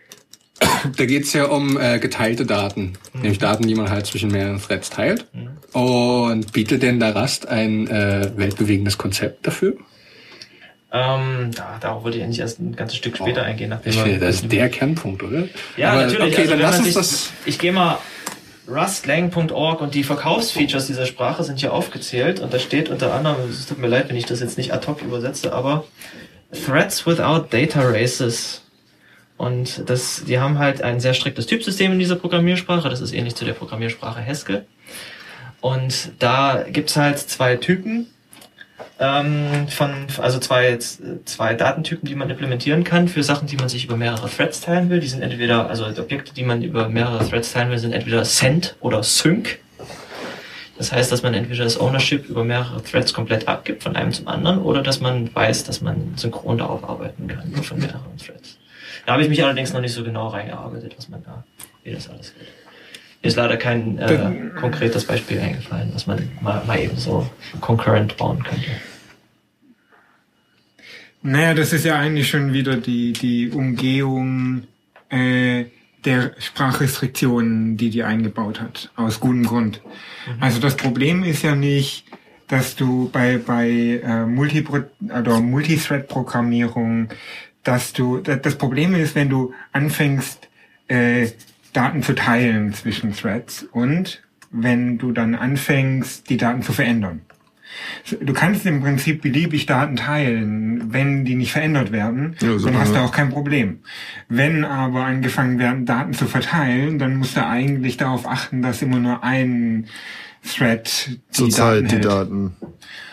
da geht's ja um äh, geteilte Daten, nämlich Daten, die man halt zwischen mehreren Threads teilt. Und bietet denn da Rust ein äh, weltbewegendes Konzept dafür? Ähm, da, darauf wollte ich eigentlich erst ein ganzes Stück später eingehen. Nachdem Ich finde, das ist der Kernpunkt, oder? Ja, Aber, natürlich. Okay, also, dann lass uns sich, das. Ich gehe mal rustlang.org und die Verkaufsfeatures dieser Sprache sind hier aufgezählt und da steht unter anderem, es tut mir leid, wenn ich das jetzt nicht ad hoc übersetze, aber Threads without data races. Und das, die haben halt ein sehr striktes Typsystem in dieser Programmiersprache. Das ist ähnlich zu der Programmiersprache Haskell. Und da gibt's halt zwei Typen ähm, von, also zwei, zwei Datentypen, die man implementieren kann für Sachen, die man sich über mehrere Threads teilen will. Die sind entweder, also Objekte, die man über mehrere Threads teilen will, sind entweder Send oder Sync. Das heißt, dass man entweder das Ownership über mehrere Threads komplett abgibt von einem zum anderen oder dass man weiß, dass man synchron darauf arbeiten kann von mehreren Threads. Da habe ich mich allerdings noch nicht so genau reingearbeitet, was man da, wie das alles geht. Mir ist leider kein äh, konkretes Beispiel eingefallen, was man mal, mal eben so concurrent bauen könnte. Naja, das ist ja eigentlich schon wieder die, die Umgehung äh, der Sprachrestriktionen, die die eingebaut hat, aus gutem Grund. Also das Problem ist ja nicht, dass du bei, bei äh, Multipro oder Multithread-Programmierung, dass du, da- das Problem ist, wenn du anfängst, äh, Daten zu teilen zwischen Threads und wenn du dann anfängst, die Daten zu verändern. Du kannst im Prinzip beliebig Daten teilen, wenn die nicht verändert werden, Ja, so dann hast du auch kein Problem. Wenn aber angefangen werden, Daten zu verteilen, dann musst du eigentlich darauf achten, dass immer nur ein Thread die Zurzeit Daten die hält. Daten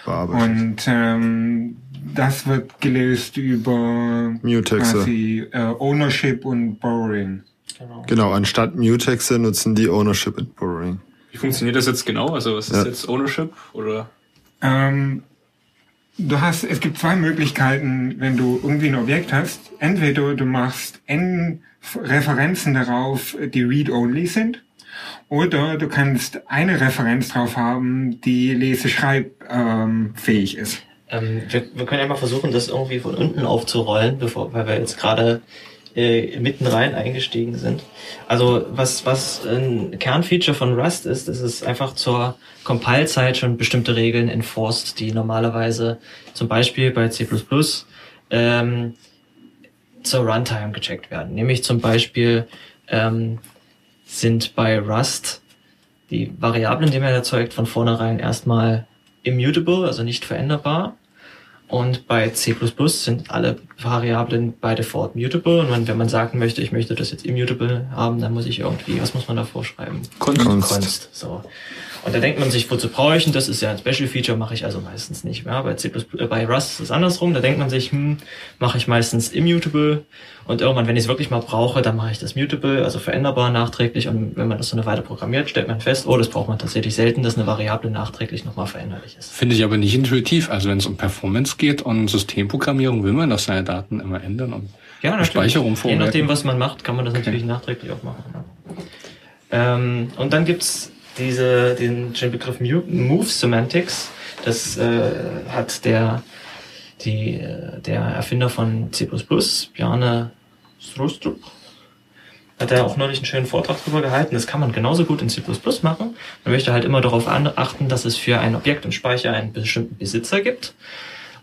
bearbeitet. Und ähm, das wird gelöst über Mutexe. quasi äh, Ownership und Borrowing. Genau. Genau, anstatt Mutexe nutzen die Ownership and Borrowing. Wie funktioniert das jetzt genau? Also was ist Ja. jetzt Ownership oder? Ähm, du hast, es gibt zwei Möglichkeiten, wenn du irgendwie ein Objekt hast. Entweder du machst n Referenzen darauf, die read-only sind, oder du kannst eine Referenz drauf haben, die lese-schreib ähm, ist. Ähm, wir, wir können ja mal versuchen, das irgendwie von unten aufzurollen, bevor, weil wir jetzt gerade äh, mitten rein eingestiegen sind. Also was, was ein Kernfeature von Rust ist, ist es einfach zur Compile-Zeit schon bestimmte Regeln enforced, die normalerweise zum Beispiel bei C++ ähm, zur Runtime gecheckt werden. Nämlich zum Beispiel ähm, sind bei Rust die Variablen, die man erzeugt, von vornherein erstmal immutable, also nicht veränderbar. Und bei C++ sind alle Variablen by default mutable. Und wenn, man sagen möchte, ich möchte das jetzt immutable haben, dann muss ich irgendwie, was muss man da vorschreiben? Kunst. Const. So. Und da denkt man sich, wozu brauche ich denn das? Ist ja ein Special Feature, mache ich also meistens nicht mehr. Bei C++, äh, bei Rust ist es andersrum. Da denkt man sich, hm, mache ich meistens immutable. Und irgendwann, wenn ich es wirklich mal brauche, dann mache ich das mutable, also veränderbar nachträglich. Und wenn man das so eine Weile programmiert, stellt man fest, oh, das braucht man tatsächlich selten, dass eine Variable nachträglich nochmal veränderlich ist. Finde ich aber nicht intuitiv. Also wenn es um Performance geht und Systemprogrammierung, will man, dass seine Daten immer ändern und Ja. Speicherung Je vormerken. nachdem, was man macht, kann man das natürlich nachträglich auch machen. Ja. Ähm, und dann gibt's diese, den schönen Begriff Move Semantics. Das äh, hat der, die, äh, der Erfinder von C++, Bjarne Strostrup, hat er auch neulich einen schönen Vortrag drüber gehalten. Das kann man genauso gut in C++ machen. Man möchte halt immer darauf achten, dass es für ein Objekt und Speicher einen bestimmten Besitzer gibt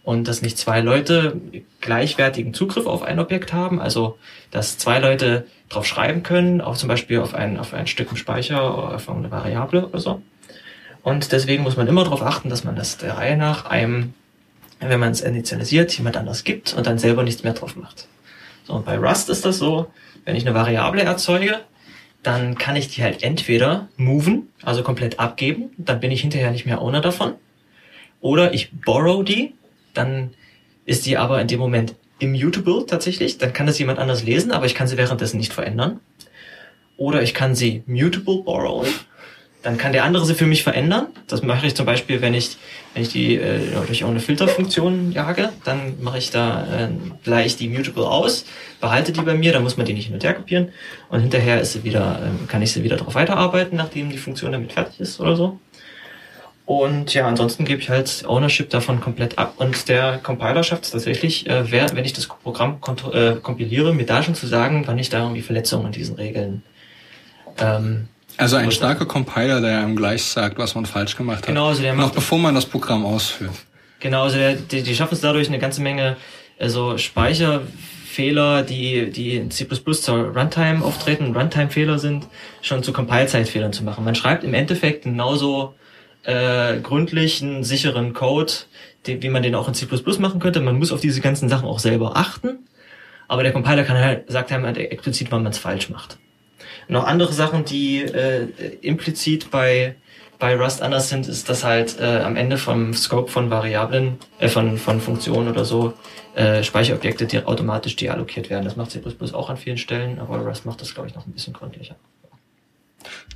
und dass nicht zwei Leute gleichwertigen Zugriff auf ein Objekt haben, also dass zwei Leute drauf schreiben können, auch zum Beispiel auf ein, auf ein Stück im Speicher oder auf eine Variable oder so. Und deswegen muss man immer darauf achten, dass man das der Reihe nach einem, wenn man es initialisiert, jemand anders gibt und dann selber nichts mehr drauf macht. So, und bei Rust ist das so, wenn ich eine Variable erzeuge, dann kann ich die halt entweder moven, also komplett abgeben, dann bin ich hinterher nicht mehr Owner davon, oder ich borrow die, dann ist die aber in dem Moment immutable tatsächlich, dann kann das jemand anders lesen, aber ich kann sie währenddessen nicht verändern. Oder ich kann sie mutable borrowen, dann kann der andere sie für mich verändern. Das mache ich zum Beispiel, wenn ich, wenn ich die äh, durch auch eine Filterfunktion jage, dann mache ich da äh, gleich die mutable aus, behalte die bei mir, dann muss man die nicht hin und her kopieren und hinterher ist sie wieder, ähm, kann ich sie wieder drauf weiterarbeiten, nachdem die Funktion damit fertig ist oder so. Und ja, ansonsten gebe ich halt Ownership davon komplett ab. Und der Compiler schafft es tatsächlich, äh, wer, wenn ich das Programm äh, kompiliere, mir da schon zu sagen, wann ich da irgendwie Verletzungen an diesen Regeln. Ähm, Also ein starker Compiler, der einem gleich sagt, was man falsch gemacht hat. Genau, also der Noch macht- bevor man das Programm ausführt. Genau, also der, die, die schaffen es dadurch eine ganze Menge also Speicherfehler, die, die in C++ zur Runtime auftreten, Runtime-Fehler sind, schon zu Compile-Zeitfehlern zu machen. Man schreibt im Endeffekt genauso äh, gründlichen, sicheren Code, die, wie man den auch in C++ machen könnte. Man muss auf diese ganzen Sachen auch selber achten, aber der Compiler kann halt, sagt einem halt explizit, wann man es falsch macht. Noch andere Sachen, die äh, implizit bei bei Rust anders sind, ist, dass halt äh, am Ende vom Scope von Variablen, äh, von, von Funktionen oder so, äh, Speicherobjekte die automatisch deallokiert werden. Das macht C++ auch an vielen Stellen, aber Rust macht das, glaube ich, noch ein bisschen gründlicher.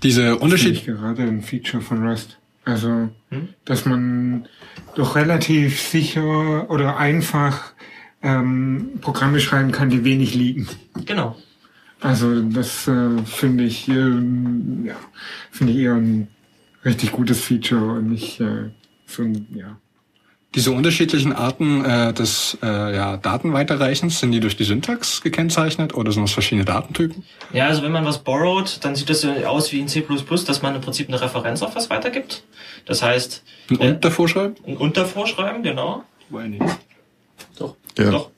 Diese Finde ich Unterschied, gerade ein Feature von Rust. Also, Hm? dass man doch relativ sicher oder einfach ähm, Programme schreiben kann, die wenig liegen. Genau. Also das äh, finde ich, ähm, ja, finde ich eher ein richtig gutes Feature und nicht äh, so ein, ja. Diese unterschiedlichen Arten äh, des äh, ja, Datenweiterreichens, sind die durch die Syntax gekennzeichnet oder sind das verschiedene Datentypen? Ja, also wenn man was borrowt, dann sieht das so aus wie in C++, dass man im Prinzip eine Referenz auf was weitergibt. Das heißt, Ein Äh, Und davor schreiben? ein Untervorschreiben, genau. Wobei nicht. Doch. Ja. Doch.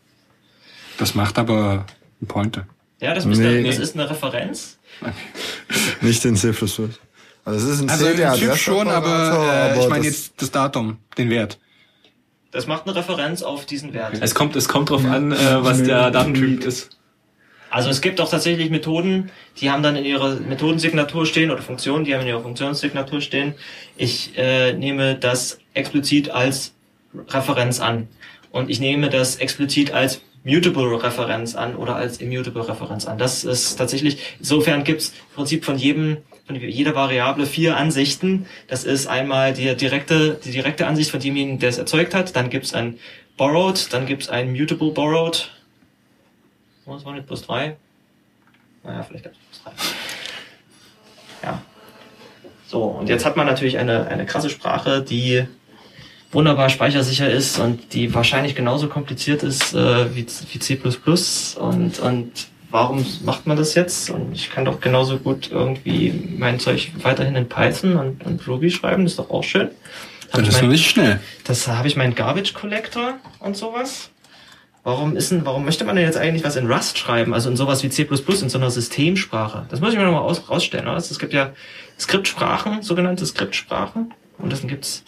Das macht aber ein Pointer. Ja, das, ist Nee. eine, das ist eine Referenz. Nicht in C++. Also es ist ein Also C, im der Typ schon, aber, Adressoperator, äh, ich meine jetzt das Datum, den Wert. Das macht eine Referenz auf diesen Wert. Es kommt, es kommt drauf an, äh, was der Datentyp ist. Also es gibt auch tatsächlich Methoden, die haben dann in ihrer Methodensignatur stehen oder Funktionen, die haben in ihrer Funktionssignatur stehen. Ich äh, nehme das explizit als Referenz an und ich nehme das explizit als mutable Referenz an oder als immutable Referenz an. Das ist tatsächlich, insofern gibt's im Prinzip von jedem von jeder Variable vier Ansichten. Das ist einmal die direkte, die direkte Ansicht von demjenigen, der es erzeugt hat. Dann gibt's ein borrowed, dann gibt's ein mutable borrowed. Das waren nicht plus drei. Naja, vielleicht gab es plus drei. Ja. So, und jetzt hat man natürlich eine, eine krasse Sprache, die wunderbar speichersicher ist und die wahrscheinlich genauso kompliziert ist äh, wie, wie C++. Und, und warum macht man das jetzt? Und ich kann doch genauso gut irgendwie mein Zeug weiterhin in Python und, und Ruby schreiben, das ist doch auch schön. Hab Das ist mein- nicht schnell. das habe ich meinen Garbage Collector und sowas. Warum ist denn, warum möchte man denn jetzt eigentlich was in Rust schreiben? Also in sowas wie C++ in so einer Systemsprache? Das muss ich mir nochmal aus, rausstellen. Oder? Es gibt ja Skriptsprachen, sogenannte Skriptsprachen. Und dann gibt's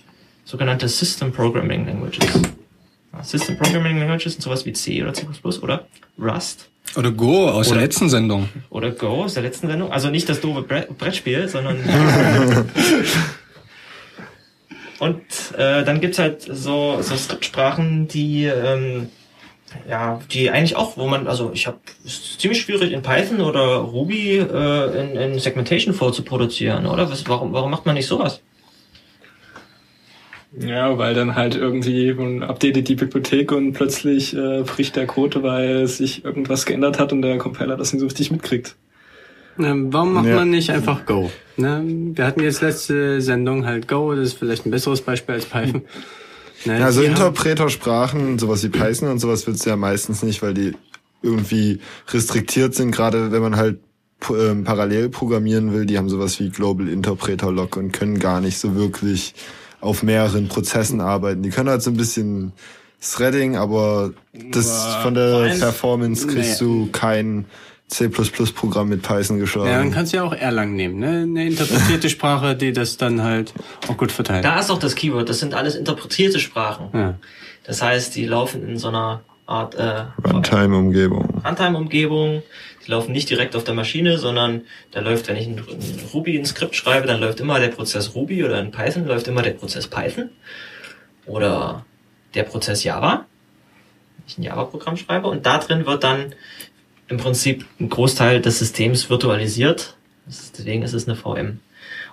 sogenannte System Programming Languages. System Programming Languages sind sowas wie C oder C++ oder Rust Oder Go aus Oder- der letzten Sendung. oder Go aus der letzten Sendung. Also nicht das doofe Bre Brettspiel, sondern. Und äh, dann gibt's halt so, so Skriptsprachen, die ähm, ja, die eigentlich auch, wo man, also ich habe ist ziemlich schwierig in Python oder Ruby äh, in, in Segmentation vorzuproduzieren, oder? Was, warum, warum macht man nicht sowas? Ja, weil dann halt irgendwie man updatet die Bibliothek und plötzlich äh, bricht der Code, weil sich irgendwas geändert hat und der Compiler das nicht so richtig mitkriegt. Ähm, warum macht Ja. man nicht einfach Go? Ne? Wir hatten jetzt letzte Sendung halt Go, das ist vielleicht ein besseres Beispiel als Python. Ne? Ja, also Interpretersprachen, sowas wie Python und sowas wird's ja meistens nicht, weil die irgendwie restriktiert sind, gerade wenn man halt ähm, parallel programmieren will, die haben sowas wie Global Interpreter Lock und können gar nicht so wirklich auf mehreren Prozessen arbeiten. Die können halt so ein bisschen Threading, aber das von der Performance kriegst du kein C++-Programm mit Python geschlagen. Ja, dann kannst du ja auch Erlang nehmen, ne? Eine interpretierte Sprache, die das dann halt auch gut verteilt. Da ist doch das Keyword, das sind alles interpretierte Sprachen. Ja. Das heißt, die laufen in so einer Art äh, Runtime-Umgebung. Runtime-Umgebung. Die laufen nicht direkt auf der Maschine, sondern da läuft, wenn ich in, in Ruby ein Skript schreibe, dann läuft immer der Prozess Ruby oder in Python läuft immer der Prozess Python oder der Prozess Java. Wenn ich ein Java-Programm schreibe und da drin wird dann im Prinzip ein Großteil des Systems virtualisiert. Ist, deswegen ist es eine VM.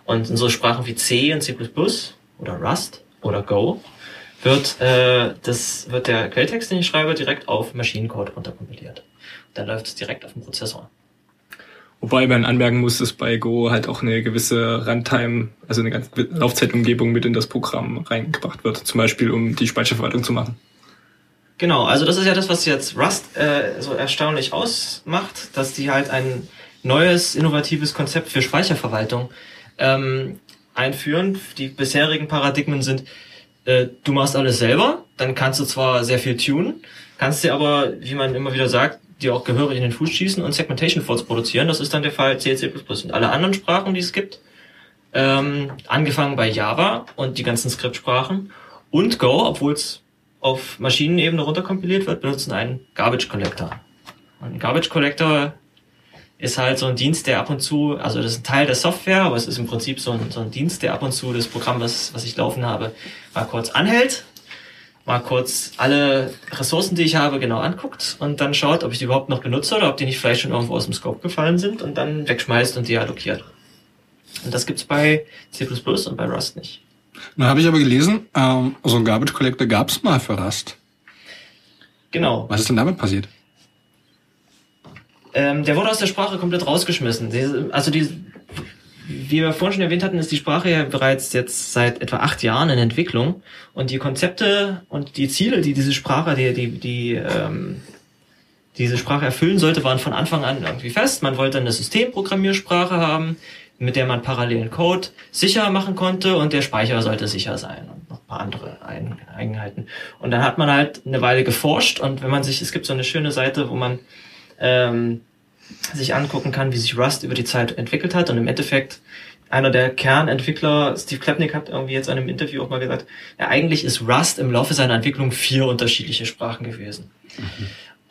Und in so Sprachen wie C und C++ oder Rust oder Go wird, äh, das, wird der Quelltext, den ich schreibe, direkt auf Maschinencode runterkompiliert. Dann läuft es direkt auf dem Prozessor. Wobei man anmerken muss, dass bei Go halt auch eine gewisse Runtime, also eine ganze Laufzeitumgebung mit in das Programm reingebracht wird. Zum Beispiel, um die Speicherverwaltung zu machen. Genau, also das ist ja das, was jetzt Rust äh, so erstaunlich ausmacht, dass die halt ein neues, innovatives Konzept für Speicherverwaltung ähm, einführen. Die bisherigen Paradigmen sind, äh, du machst alles selber, dann kannst du zwar sehr viel tunen, kannst dir aber, wie man immer wieder sagt, dir auch gehörig in den Fuß schießen und Segmentation Faults produzieren. Das ist dann der Fall C, C++ und alle anderen Sprachen, die es gibt. Ähm, angefangen bei Java und die ganzen Skriptsprachen und Go, obwohl es auf Maschinenebene runterkompiliert wird, benutzen einen Garbage Collector. Ein Garbage Collector ist halt so ein Dienst, der ab und zu, also das ist ein Teil der Software, aber es ist im Prinzip so ein, so ein Dienst, der ab und zu das Programm, was, was ich laufen habe, mal kurz anhält, mal kurz alle Ressourcen, die ich habe, genau anguckt und dann schaut, ob ich die überhaupt noch benutze oder ob die nicht vielleicht schon irgendwo aus dem Scope gefallen sind und dann wegschmeißt und deallokiert. Und das gibt's bei C++ und bei Rust nicht. Dann habe ich aber gelesen, ähm, so ein Garbage Collector gab's mal für Rust. Genau. Was ist denn damit passiert? Ähm, der wurde aus der Sprache komplett rausgeschmissen. Diese- Also die, wie wir vorhin schon erwähnt hatten, ist die Sprache ja bereits jetzt seit etwa acht Jahren in Entwicklung und die Konzepte und die Ziele, die diese Sprache, die, die, die ähm, diese Sprache erfüllen sollte, waren von Anfang an irgendwie fest. Man wollte eine Systemprogrammiersprache haben, mit der man parallelen Code sicher machen konnte und der Speicher sollte sicher sein und noch ein paar andere Eigen- Eigenheiten. Und dann hat man halt eine Weile geforscht und wenn man sich, es gibt so eine schöne Seite, wo man ähm, sich angucken kann, wie sich Rust über die Zeit entwickelt hat und im Endeffekt einer der Kernentwickler, Steve Klapnick, hat irgendwie jetzt in einem Interview auch mal gesagt, ja, eigentlich ist Rust im Laufe seiner Entwicklung vier unterschiedliche Sprachen gewesen.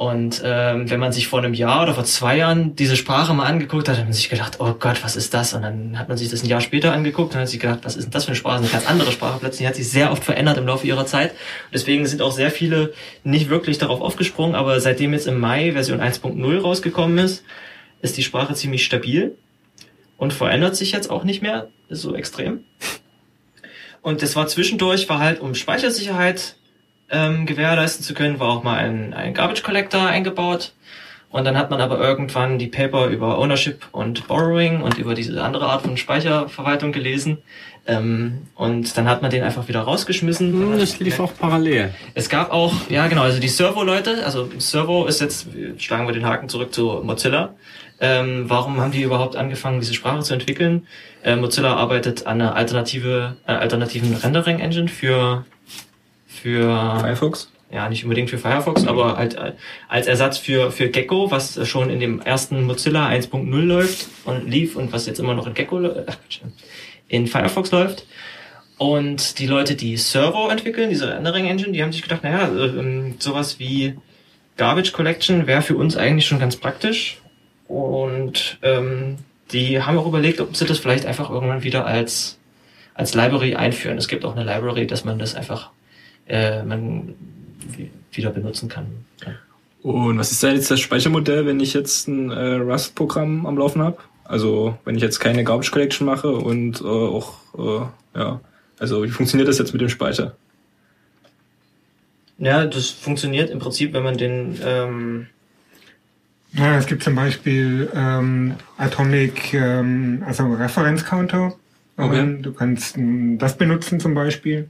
Und ähm, wenn man sich vor einem Jahr oder vor zwei Jahren diese Sprache mal angeguckt hat, hat man sich gedacht, oh Gott, was ist das? Und dann hat man sich das ein Jahr später angeguckt und hat sich gedacht, was ist denn das für eine Sprache? Eine ganz andere Sprache. Plötzlich hat sich sehr oft verändert im Laufe ihrer Zeit. Deswegen sind auch sehr viele nicht wirklich darauf aufgesprungen, aber seitdem jetzt im Mai Version 1.0 rausgekommen ist, ist die Sprache ziemlich stabil und verändert sich jetzt auch nicht mehr so extrem. Und das war zwischendurch, war halt, um Speichersicherheit ähm, gewährleisten zu können, war auch mal ein, ein Garbage Collector eingebaut. Und dann hat man aber irgendwann die Paper über Ownership und Borrowing und über diese andere Art von Speicherverwaltung gelesen. Ähm, und dann hat man den einfach wieder rausgeschmissen. Hm, Das lief auch parallel. es gab auch, ja genau, also die Servo-Leute, also Servo ist jetzt, schlagen wir den Haken zurück zu Mozilla. Ähm, warum haben die überhaupt angefangen, diese Sprache zu entwickeln? Äh, Mozilla arbeitet an einer alternative, äh, alternativen Rendering-Engine für, für Firefox? ja, nicht unbedingt für Firefox, aber halt äh, als Ersatz für, für Gecko, was äh, schon in dem ersten Mozilla 1.0 läuft und lief und was jetzt immer noch in Gecko, Quatsch, in Firefox läuft. Und die Leute, die Servo entwickeln, diese Rendering Engine, die haben sich gedacht, naja, äh, ähm, sowas wie Garbage Collection wäre für uns eigentlich schon ganz praktisch. Und ähm, die haben auch überlegt, ob sie das vielleicht einfach irgendwann wieder als, als Library einführen. Es gibt auch eine Library, dass man das einfach äh, man wi- wieder benutzen kann. Ja. Und was ist da jetzt das Speichermodell, wenn ich jetzt ein äh, Rust-Programm am Laufen habe? Also wenn ich jetzt keine Garbage Collection mache und äh, auch, äh, ja, also wie funktioniert das jetzt mit dem Speicher? ja, das funktioniert im Prinzip, wenn man den ähm, Ja, es gibt zum Beispiel ähm, Atomic, ähm, also Referenzcounter. Okay. Ähm, Du kannst ähm, das benutzen zum Beispiel.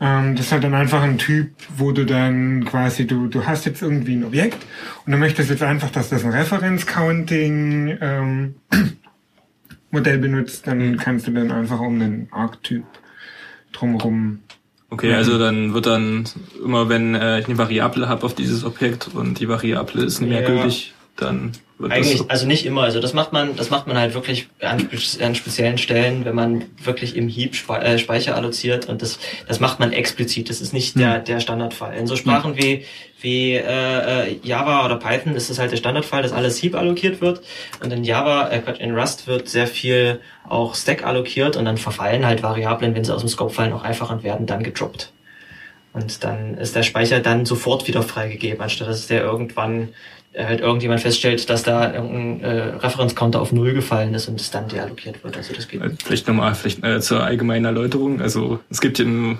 Ähm, das ist halt dann einfach ein Typ, wo du dann quasi, du, du hast jetzt irgendwie ein Objekt und du möchtest jetzt einfach, dass das ein Referenzcounting ähm, Modell benutzt, dann kannst du dann einfach um einen Arc-Typ drumherum Okay, also dann wird dann immer, wenn äh, ich eine Variable habe auf dieses Objekt und die Variable ist nicht mehr Ja. gültig, dann Eigentlich, also nicht immer. Also das macht man, das macht man halt wirklich an, an speziellen Stellen, wenn man wirklich im Heap äh, Speicher alloziert und das, das macht man explizit. Das ist nicht der, der Standardfall. In so Sprachen wie, wie äh, äh, Java oder Python ist es halt der Standardfall, dass alles Heap allokiert wird. Und in Java, äh, in Rust wird sehr viel auch Stack allokiert und dann verfallen halt Variablen, wenn sie aus dem Scope fallen, auch einfach und werden dann gedroppt. Und dann ist der Speicher dann sofort wieder freigegeben, anstatt dass der irgendwann halt irgendjemand feststellt, dass da irgendein äh, Referenzcounter auf Null gefallen ist und es dann deallokiert wird. Also das geht Vielleicht nochmal, vielleicht äh, zur allgemeinen Erläuterung. Also es gibt im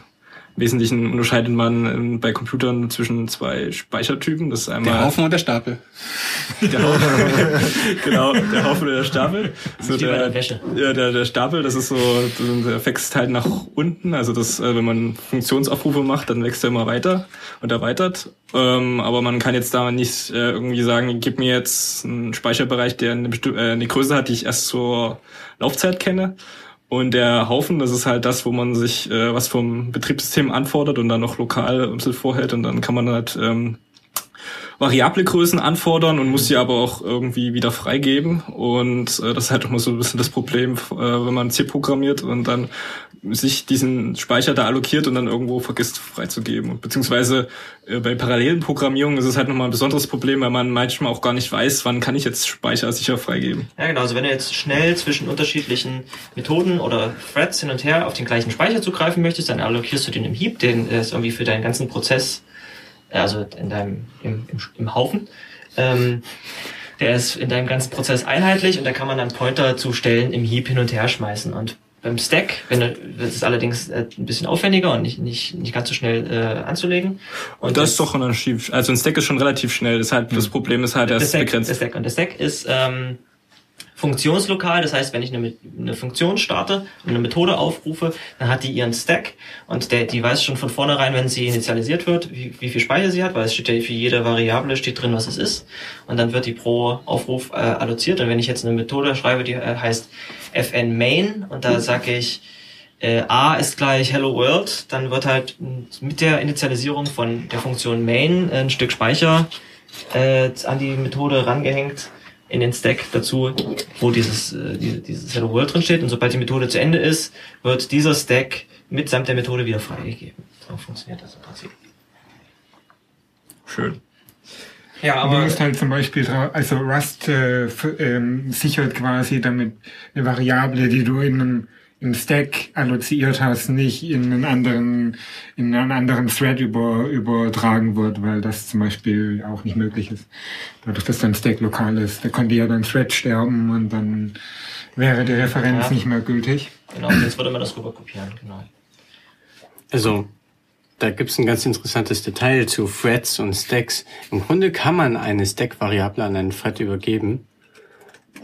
Wesentlichen unterscheidet man ähm, bei Computern zwischen zwei Speichertypen. Das ist einmal Der Haufen und der Stapel. Der Haufen. genau, der Haufen oder der Stapel. So der, der. Ja, der, der Stapel, das ist so, der wächst halt nach unten. Also das, äh, wenn man Funktionsaufrufe macht, dann wächst er immer weiter und erweitert. Ähm, aber man kann jetzt da nicht äh, irgendwie sagen, gib mir jetzt einen Speicherbereich, der eine, äh, eine Größe hat, die ich erst zur Laufzeit kenne. Und der Haufen, das ist halt das, wo man sich äh, was vom Betriebssystem anfordert und dann noch lokal ein bisschen vorhält und dann kann man halt ähm, variable Größen anfordern und muss sie aber auch irgendwie wieder freigeben. Und äh, das ist halt auch mal so ein bisschen das Problem, äh, wenn man C programmiert und dann sich diesen Speicher da allokiert und dann irgendwo vergisst freizugeben. Beziehungsweise äh, bei parallelen Programmierungen ist es halt nochmal ein besonderes Problem, weil man manchmal auch gar nicht weiß, wann kann ich jetzt Speicher sicher freigeben. Ja, genau. Also wenn du jetzt schnell zwischen unterschiedlichen Methoden oder Threads hin und her auf den gleichen Speicher zugreifen möchtest, dann allokierst du den im Heap, den ist irgendwie für deinen ganzen Prozess, also in deinem, im, im, im Haufen. Ähm, der ist in deinem ganzen Prozess einheitlich und da kann man dann Pointer zu Stellen im Heap hin und her schmeißen. Und beim Stack, wenn du, das ist allerdings äh, ein bisschen aufwendiger und nicht, nicht, nicht ganz so schnell äh, anzulegen. Und das ist doch ein Unterschied. Also ein Stack ist schon relativ schnell. Deshalb, das Problem ist halt, er der ist Stack, begrenzt. Der Stack. Und der Stack ist ähm, funktionslokal, das heißt, wenn ich eine, eine Funktion starte und eine Methode aufrufe, dann hat die ihren Stack und der, die weiß schon von vornherein, wenn sie initialisiert wird, wie, wie viel Speicher sie hat, weil es steht ja für jede Variable steht drin, was es ist. Und dann wird die pro Aufruf äh, alloziert. Und wenn ich jetzt eine Methode schreibe, die äh, heißt fn main und da sage ich äh, a ist gleich hello world, dann wird halt mit der Initialisierung von der Funktion main ein Stück Speicher äh, an die Methode rangehängt, in den Stack dazu, wo dieses, äh, diese, dieses Hello World drin steht. Und sobald die Methode zu Ende ist, wird dieser Stack mitsamt der Methode wieder freigegeben. So funktioniert das im Prinzip. Schön. Ja, du musst halt zum Beispiel, also Rust äh, ähm, sichert quasi damit eine Variable, die du in einem im Stack alloziert hast, nicht in einen anderen, in einen anderen Thread über, übertragen wird, weil das zum Beispiel auch nicht möglich ist. Dadurch, dass dein Stack lokal ist. Da könnte ja dein Thread sterben und dann wäre die Referenz Ja. nicht mehr gültig. Genau, jetzt würde man das rüber kopieren, genau. Also, da gibt's ein ganz interessantes Detail zu Threads und Stacks. Im Grunde kann man eine Stack-Variable an einen Thread übergeben,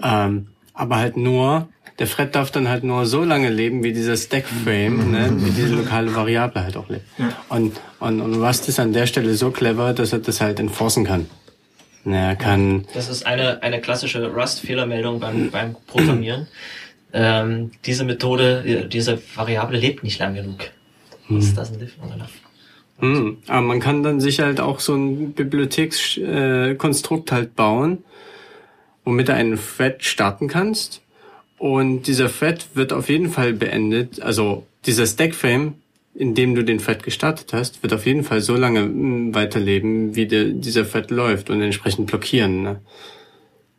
ähm, aber halt nur, der Thread darf dann halt nur so lange leben, wie dieser Stack-Frame, ne, wie diese lokale Variable halt auch lebt. Und, und, und Rust ist an der Stelle so clever, dass er das halt enforcen kann. Er kann Das ist eine, eine klassische Rust-Fehlermeldung beim, beim Programmieren. Ähm, diese Methode, äh, diese Variable lebt nicht lang genug. Das doesn't live long enough. Hm, aber man kann dann sich halt auch so ein Bibliothekskonstrukt äh, Konstrukt halt bauen, womit du einen Thread starten kannst. Und dieser Thread wird auf jeden Fall beendet, also dieser Stackframe, in dem du den Thread gestartet hast, wird auf jeden Fall so lange mm, weiterleben, wie der, dieser Thread läuft und entsprechend blockieren. Ne?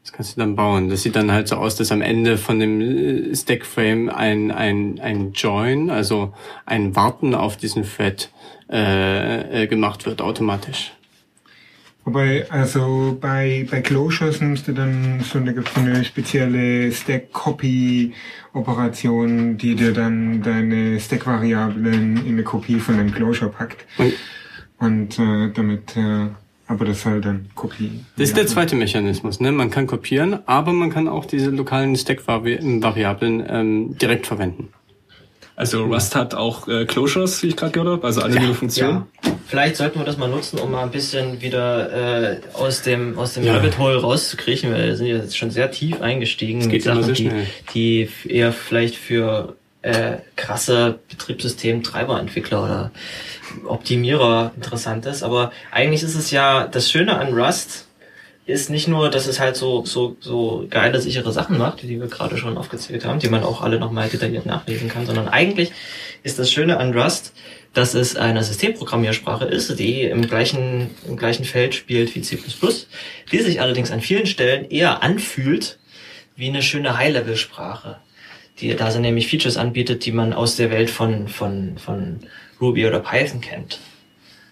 Das kannst du dann bauen. Das sieht dann halt so aus, dass am Ende von dem äh, Stackframe ein, ein, ein Join, also ein Warten auf diesen Thread äh, äh, gemacht wird automatisch. Wobei, also bei, bei Closures nimmst du dann so eine, so eine spezielle Stack-Copy-Operation, die dir dann deine Stack-Variablen in eine Kopie von dem Closure packt. Und Und äh, damit, äh, aber das halt dann Kopie. das ist der zweite Mechanismus. Ne? Man kann kopieren, aber man kann auch diese lokalen Stack-Variablen ähm, direkt verwenden. Also Rust hat auch äh, Closures, wie ich gerade gehört habe, also anonyme Funktionen. Ja. Vielleicht sollten wir das mal nutzen, um mal ein bisschen wieder äh, aus dem aus dem Ja. Rabbit Hole rauszukriechen, weil wir sind ja jetzt schon sehr tief eingestiegen Es mit Sachen, sehr die, die eher vielleicht für äh, krasse Betriebssystem-Treiberentwickler oder Optimierer interessant ist. Aber eigentlich ist es ja das Schöne an Rust ist nicht nur, dass es halt so so so geile sichere Sachen macht, die wir gerade schon aufgezählt haben, die man auch alle nochmal detailliert nachlesen kann, sondern eigentlich ist das Schöne an Rust, dass es eine Systemprogrammiersprache ist, die im gleichen im gleichen Feld spielt wie C++, die sich allerdings an vielen Stellen eher anfühlt wie eine schöne High-Level-Sprache, die da sie nämlich Features anbietet, die man aus der Welt von von von Ruby oder Python kennt.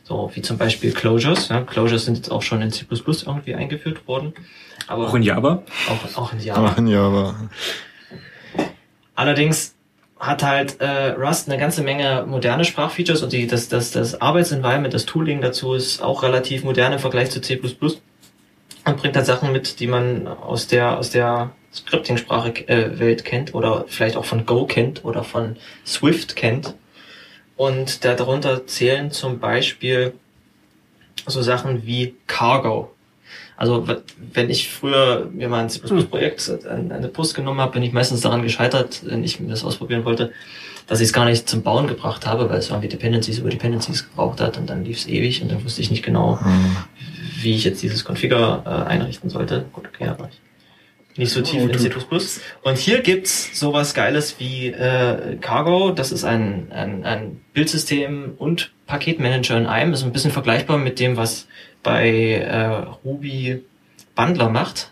So, wie zum Beispiel Closures. Ja. Closures sind jetzt auch schon in C++ irgendwie eingeführt worden. Aber Auch in Java. auch, auch in Java. Ach, in Java. Allerdings hat halt äh, Rust eine ganze Menge moderne Sprachfeatures und die, das, das, das Arbeitsenvironment, das Tooling dazu ist auch relativ modern im Vergleich zu C++ und bringt halt Sachen mit, die man aus der, aus der Scripting-Sprache äh, kennt oder vielleicht auch von Go kennt oder von Swift kennt. Und darunter zählen zum Beispiel so Sachen wie Cargo. Also wenn ich früher mir mal ein C++-Projekt an eine Post genommen habe, bin ich meistens daran gescheitert, wenn ich mir das ausprobieren wollte, dass ich es gar nicht zum Bauen gebracht habe, weil es irgendwie Dependencies über Dependencies gebraucht hat und dann lief es ewig und dann wusste ich nicht genau, wie ich jetzt dieses Configure äh, einrichten sollte. Gut, okay, aber ich nicht so tief in C++. Und hier gibt's sowas Geiles wie äh, Cargo. Das ist ein, ein, ein Bildsystem und Paketmanager in einem. Ist ein bisschen vergleichbar mit dem, was bei äh, Ruby Bundler macht.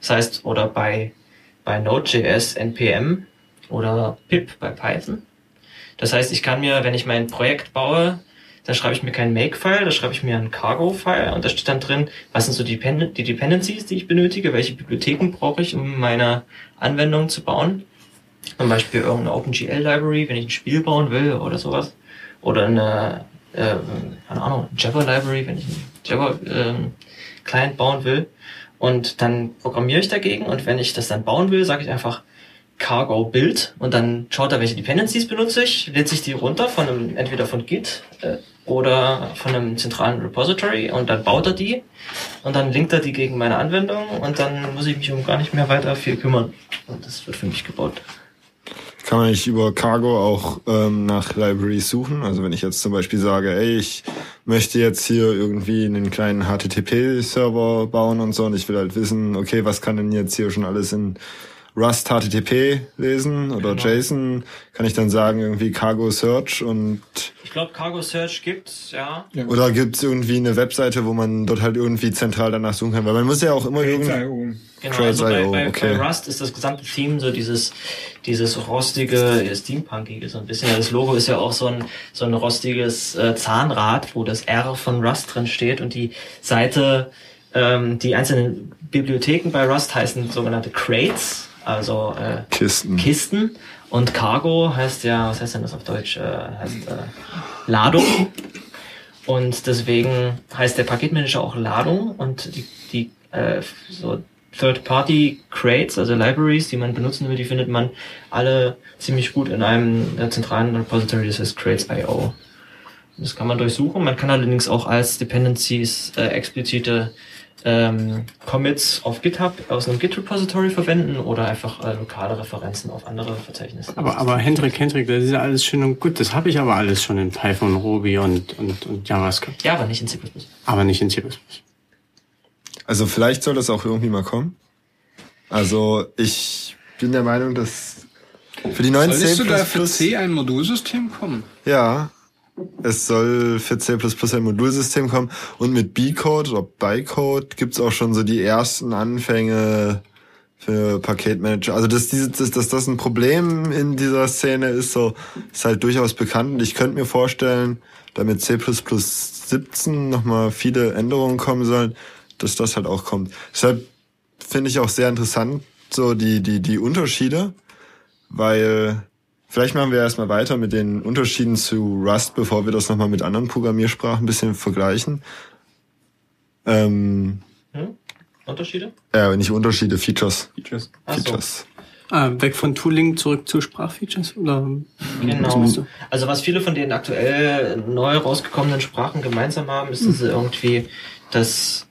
Das heißt, oder bei, bei Node.js NPM oder pip bei Python. Das heißt, ich kann mir, wenn ich mein Projekt baue, da schreibe ich mir keinen Make-File, da schreibe ich mir einen Cargo-File und da steht dann drin, was sind so die, Depend die Dependencies, die ich benötige, welche Bibliotheken brauche ich, um meine Anwendung zu bauen. Zum Beispiel irgendeine OpenGL-Library, wenn ich ein Spiel bauen will oder sowas. Oder eine, äh, keine Ahnung, Java-Library, wenn ich einen Java-Client bauen will. Und dann programmiere ich dagegen und wenn ich das dann bauen will, sage ich einfach Cargo Build und dann schaut er, welche Dependencies benutze ich, lädt sich die runter von einem, entweder von Git äh, oder von einem zentralen Repository und dann baut er die und dann linkt er die gegen meine Anwendung und dann muss ich mich um gar nicht mehr weiter viel kümmern. Und das wird für mich gebaut. Kann man nicht über Cargo auch ähm, nach Libraries suchen? Also wenn ich jetzt zum Beispiel sage, ey, ich möchte jetzt hier irgendwie einen kleinen HTTP-Server bauen und so und ich will halt wissen, okay, was kann denn jetzt hier schon alles in Rust HTTP lesen oder Genau. JSON, kann ich dann sagen irgendwie Cargo Search und Ich glaube, Cargo Search gibt's, ja. oder gibt's irgendwie eine Webseite, wo man dort halt irgendwie zentral danach suchen kann, weil man muss ja auch immer irgendwie Crates.io. Genau, also bei, Crates.io, bei, okay. bei Rust ist das gesamte Theme so dieses, dieses rostige, steampunkige so ein bisschen. Ja, Das Logo ist ja auch so ein, so ein rostiges äh, Zahnrad, wo das R von Rust drin steht und die Seite, ähm, die einzelnen Bibliotheken bei Rust heißen sogenannte Crates, also äh, Kisten. Kisten. Und Cargo heißt ja, was heißt denn das auf Deutsch? Äh, heißt äh, Ladung. Und deswegen heißt der Paketmanager auch Ladung und die, die äh, so Third-Party Crates, also Libraries, die man benutzen will, die findet man alle ziemlich gut in einem äh, zentralen Repository, das heißt Crates.io. Das kann man durchsuchen. Man kann allerdings auch als Dependencies äh, explizite ähm, Commits auf GitHub aus einem Git-Repository verwenden oder einfach äh, lokale Referenzen auf andere Verzeichnisse. Aber, aber Hendrik, Hendrik, das ist ja alles schön und gut. Das habe ich aber alles schon in Python, Ruby und, und, und JavaScript. ja, aber nicht in C++. Aber nicht in C++. Also vielleicht soll das auch irgendwie mal kommen. Also ich bin der Meinung, dass für die neuen Solltest du C++, da für C ein Modulsystem kommen? ja, es soll für C++ ein Modulsystem kommen und mit B-Code oder Bytecode gibt's auch schon so die ersten Anfänge für Paketmanager. Also dass, diese, dass, dass das ein Problem in dieser Szene ist, so ist halt durchaus bekannt. Und ich könnte mir vorstellen, da mit C++ 17 nochmal viele Änderungen kommen sollen, dass das halt auch kommt. Deshalb finde ich auch sehr interessant, so die, die, die Unterschiede, weil vielleicht machen wir erstmal weiter mit den Unterschieden zu Rust, bevor wir das nochmal mit anderen Programmiersprachen ein bisschen vergleichen. Ähm, Hm? Unterschiede? äh, nicht Unterschiede, Features. Features. Ach so. Features. Ah, weg von Tooling zurück zu Sprachfeatures? Oder? Genau. Also was viele von den aktuell neu rausgekommenen Sprachen gemeinsam haben, ist, dass sie irgendwie das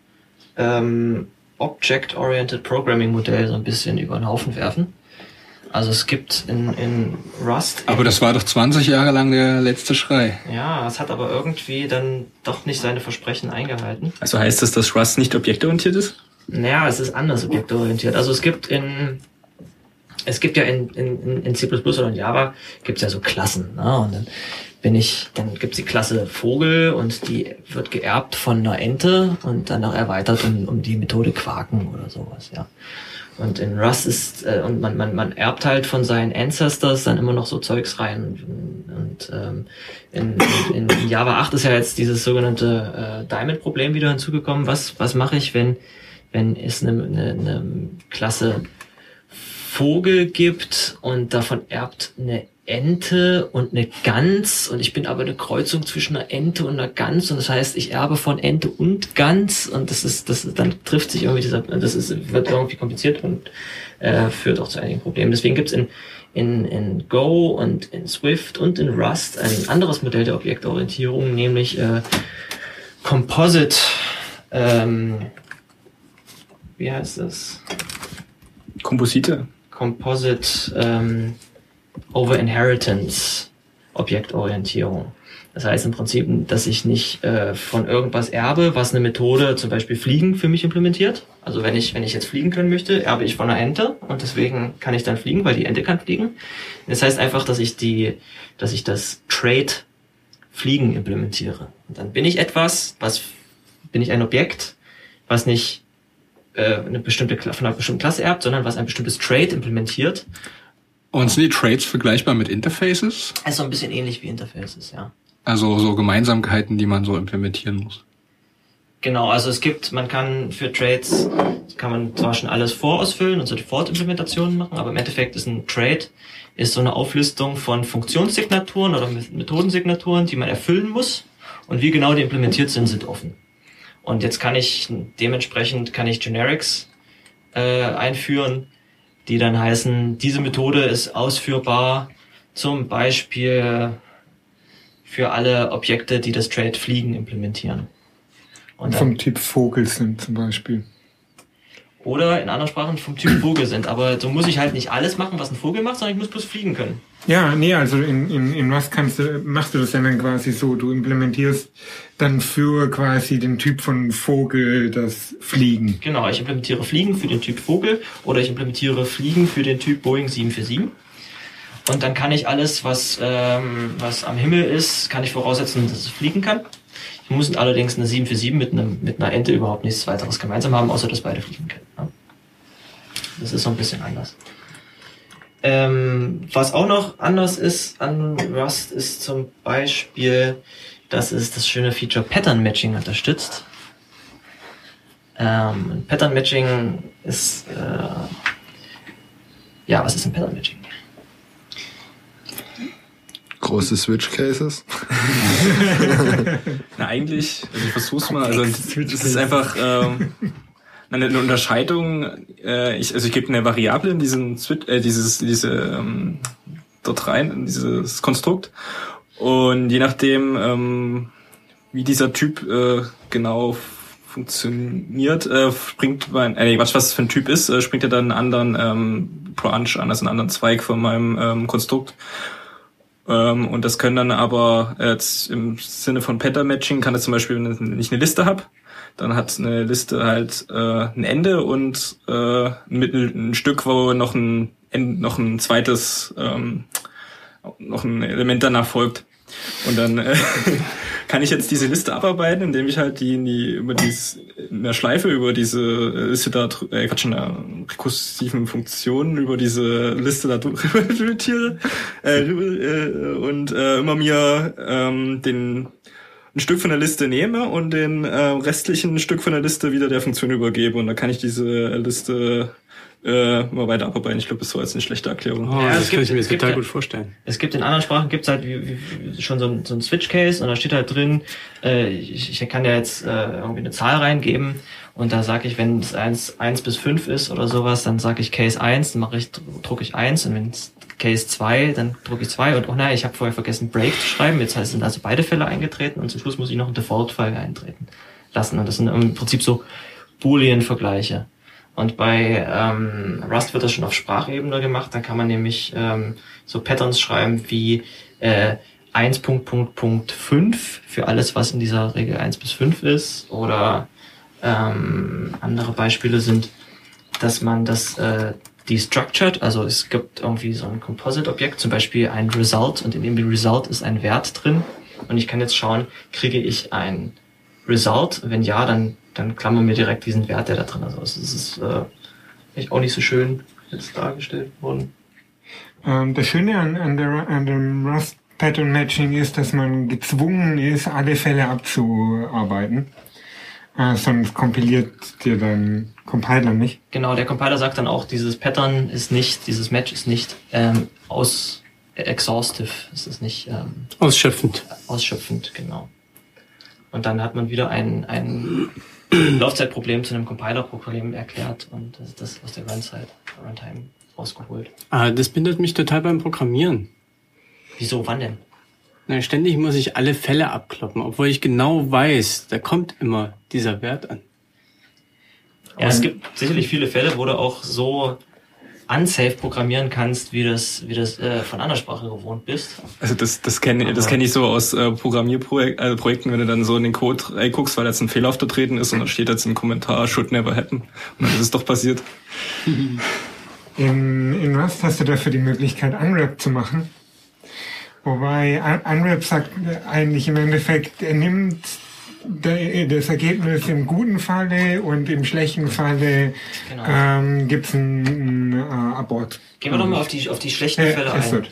ähm, Object-Oriented Programming Modell so ein bisschen über den Haufen werfen. Also es gibt in, in Rust Aber das war doch 20 Jahre lang der letzte Schrei. ja, es hat aber irgendwie dann doch nicht seine Versprechen eingehalten. Also heißt das, dass Rust nicht objektorientiert ist? Naja, es ist anders objektorientiert. Also es gibt in es gibt ja in, in, in C++ oder in Java gibt's ja so Klassen. Ne? Und dann bin ich, dann gibt's die Klasse Vogel und die wird geerbt von einer Ente und dann noch erweitert um, um die Methode Quaken oder sowas, ja. Und in Rust ist, äh, und man, man, man erbt halt von seinen Ancestors dann immer noch so Zeugs rein. Und, und ähm, in, in, in Java 8 ist ja jetzt dieses sogenannte äh, Diamond-Problem wieder hinzugekommen. Was, was mache ich, wenn, wenn es eine, eine, eine Klasse Vogel gibt und davon erbt eine Ente und eine Gans und ich bin aber eine Kreuzung zwischen einer Ente und einer Gans und das heißt, ich erbe von Ente und Gans und das ist, das ist, dann trifft sich irgendwie dieser, das ist, wird irgendwie kompliziert und äh, führt auch zu einigen Problemen. Deswegen gibt's in, in, in Go und in Swift und in Rust ein anderes Modell der Objektorientierung, nämlich äh, Composite, ähm, wie heißt das? Komposite. Composite ähm, Over Inheritance Objektorientierung. Das heißt im Prinzip, dass ich nicht äh, von irgendwas erbe, was eine Methode, zum Beispiel Fliegen, für mich implementiert. Also wenn ich, wenn ich jetzt fliegen können möchte, erbe ich von einer Ente und deswegen kann ich dann fliegen, weil die Ente kann fliegen. Das heißt einfach, dass ich die, dass ich das Trait Fliegen implementiere. Und dann bin ich etwas, was bin ich ein Objekt, was nicht äh, eine bestimmte von einer bestimmten Klasse erbt, sondern was ein bestimmtes Trait implementiert. Und sind die Trades vergleichbar mit Interfaces? Also ein bisschen ähnlich wie Interfaces, ja. Also so Gemeinsamkeiten, die man so implementieren muss. Genau, also es gibt, man kann für Trades, kann man zwar schon alles vorausfüllen und so Default-Implementationen machen, aber im Endeffekt ist ein Trade, ist so eine Auflistung von Funktionssignaturen oder Me- Methodensignaturen, die man erfüllen muss und wie genau die implementiert sind, sind offen. Und jetzt kann ich, dementsprechend kann ich Generics äh, einführen, die dann heißen, diese Methode ist ausführbar, zum Beispiel für alle Objekte, die das Trade Fliegen implementieren. Und Vom Typ Vogel sind zum Beispiel. Oder in anderen Sprachen vom Typ Vogel sind. Aber so muss ich halt nicht alles machen, was ein Vogel macht, sondern ich muss bloß fliegen können. Ja, nee, also in, in, in was kannst du, machst du das denn dann quasi so? Du implementierst dann für quasi den Typ von Vogel das Fliegen. Genau, ich implementiere Fliegen für den Typ Vogel oder ich implementiere Fliegen für den Typ Boeing 747. Und dann kann ich alles, was, ähm, was am Himmel ist, kann ich voraussetzen, dass es fliegen kann. Ich muss allerdings eine 747 mit, einem, mit einer Ente überhaupt nichts weiteres gemeinsam haben, außer dass beide fliegen können. Ja. Das ist so ein bisschen anders. Ähm, was auch noch anders ist an Rust ist zum Beispiel, dass es das schöne Feature Pattern Matching unterstützt. Ähm, Pattern Matching ist, äh, ja, was ist ein Pattern Matching? Große Switch Cases. Na, eigentlich, also ich versuch's mal, also es ist einfach ähm, eine, eine Unterscheidung, äh, ich, also ich gebe eine Variable in diesen Switch, äh, dieses, diese ähm, dort rein, in dieses Konstrukt. Und je nachdem, ähm, wie dieser Typ äh, genau funktioniert, äh, springt mein, äh, nee, was, was für ein Typ ist, äh, springt er dann einen anderen ähm, Branch an, also einen anderen Zweig von meinem ähm, Konstrukt. Ähm, und das können dann aber äh, jetzt im Sinne von Pattern Matching kann das zum Beispiel, wenn ich eine Liste habe, dann hat eine Liste halt äh, ein Ende und äh, mit ein Stück, wo noch ein noch ein zweites ähm, noch ein Element danach folgt. Und dann äh, kann ich jetzt diese Liste abarbeiten, indem ich halt die, in die über dieses in der Schleife über diese Liste da äh, Quatsch, in der rekursiven Funktion über diese Liste da implementiere äh, äh, und äh, immer mir ähm, den ein Stück von der Liste nehme und den äh, restlichen Stück von der Liste wieder der Funktion übergebe. Und dann kann ich diese Liste äh, immer weiter abarbeiten. Ich glaube, das war jetzt eine schlechte Erklärung. Oh, Ja, das gibt- kann ich mir gibt total ja- gut vorstellen. Es gibt in anderen Sprachen gibt's halt wie, wie, schon so ein, so ein Switch-Case und da steht halt drin, äh, ich, ich kann ja jetzt äh, irgendwie eine Zahl reingeben und da sage ich, wenn es 1, 1 bis 5 ist oder sowas, dann sage ich Case 1, dann mache ich, drucke ich 1 und wenn es Case 2, dann drucke ich 2 und oh nein, ich habe vorher vergessen Break zu schreiben, jetzt heißt, sind also beide Fälle eingetreten und zum Schluss muss ich noch einen Default-Fall eintreten lassen und das sind im Prinzip so Boolean-Vergleiche. Und bei ähm, Rust wird das schon auf Sprachebene gemacht. Da kann man nämlich ähm, so Patterns schreiben wie äh, 1.5 für alles, was in dieser Regel 1 bis 5 ist. Oder ähm, andere Beispiele sind, dass man das äh, destructured, also es gibt irgendwie so ein Composite-Objekt, zum Beispiel ein Result und in dem Result ist ein Wert drin. Und ich kann jetzt schauen, kriege ich ein Result? Wenn ja, dann, dann klammern wir direkt diesen Wert, der da drin ist. Also es ist äh, echt auch nicht so schön jetzt dargestellt worden. Ähm, das Schöne an, an, der, an dem Rust Pattern Matching ist, dass man gezwungen ist, alle Fälle abzuarbeiten. Äh, sonst kompiliert dir dein Compiler nicht. Genau, der Compiler sagt dann auch, dieses Pattern ist nicht, dieses Match ist nicht ähm, aus äh, exhaustive, es ist nicht ähm, Ausschöpfend. ausschöpfend, genau. Und dann hat man wieder ein, ein Laufzeitproblem zu einem Compiler-Problem erklärt und das, das aus der Runtime, Runtime rausgeholt. Ah, das bindet mich total beim Programmieren. Wieso, wann denn? Na, ständig muss ich alle Fälle abkloppen, obwohl ich genau weiß, da kommt immer dieser Wert an. Ja, es gibt sicherlich viele Fälle, wo du auch so unsafe programmieren kannst, wie das, wie das äh, von anderer Sprache gewohnt bist. Also das, das kenne das kenn ich so aus äh, Programmierprojekten, also Projekten, wenn du dann so in den Code reinguckst, weil jetzt ein Fehler aufgetreten ist und dann steht jetzt im Kommentar, should never happen. Und dann ist es doch passiert. In, in Rust hast du dafür die Möglichkeit, Unwrap zu machen. Wobei Un- Unwrap sagt eigentlich im Endeffekt, er nimmt das Ergebnis im guten Falle und im schlechten Falle Genau. ähm, gibt es einen, äh, Abort. Gehen wir doch mal auf die, auf die schlechten Äh, Fälle ein. wird.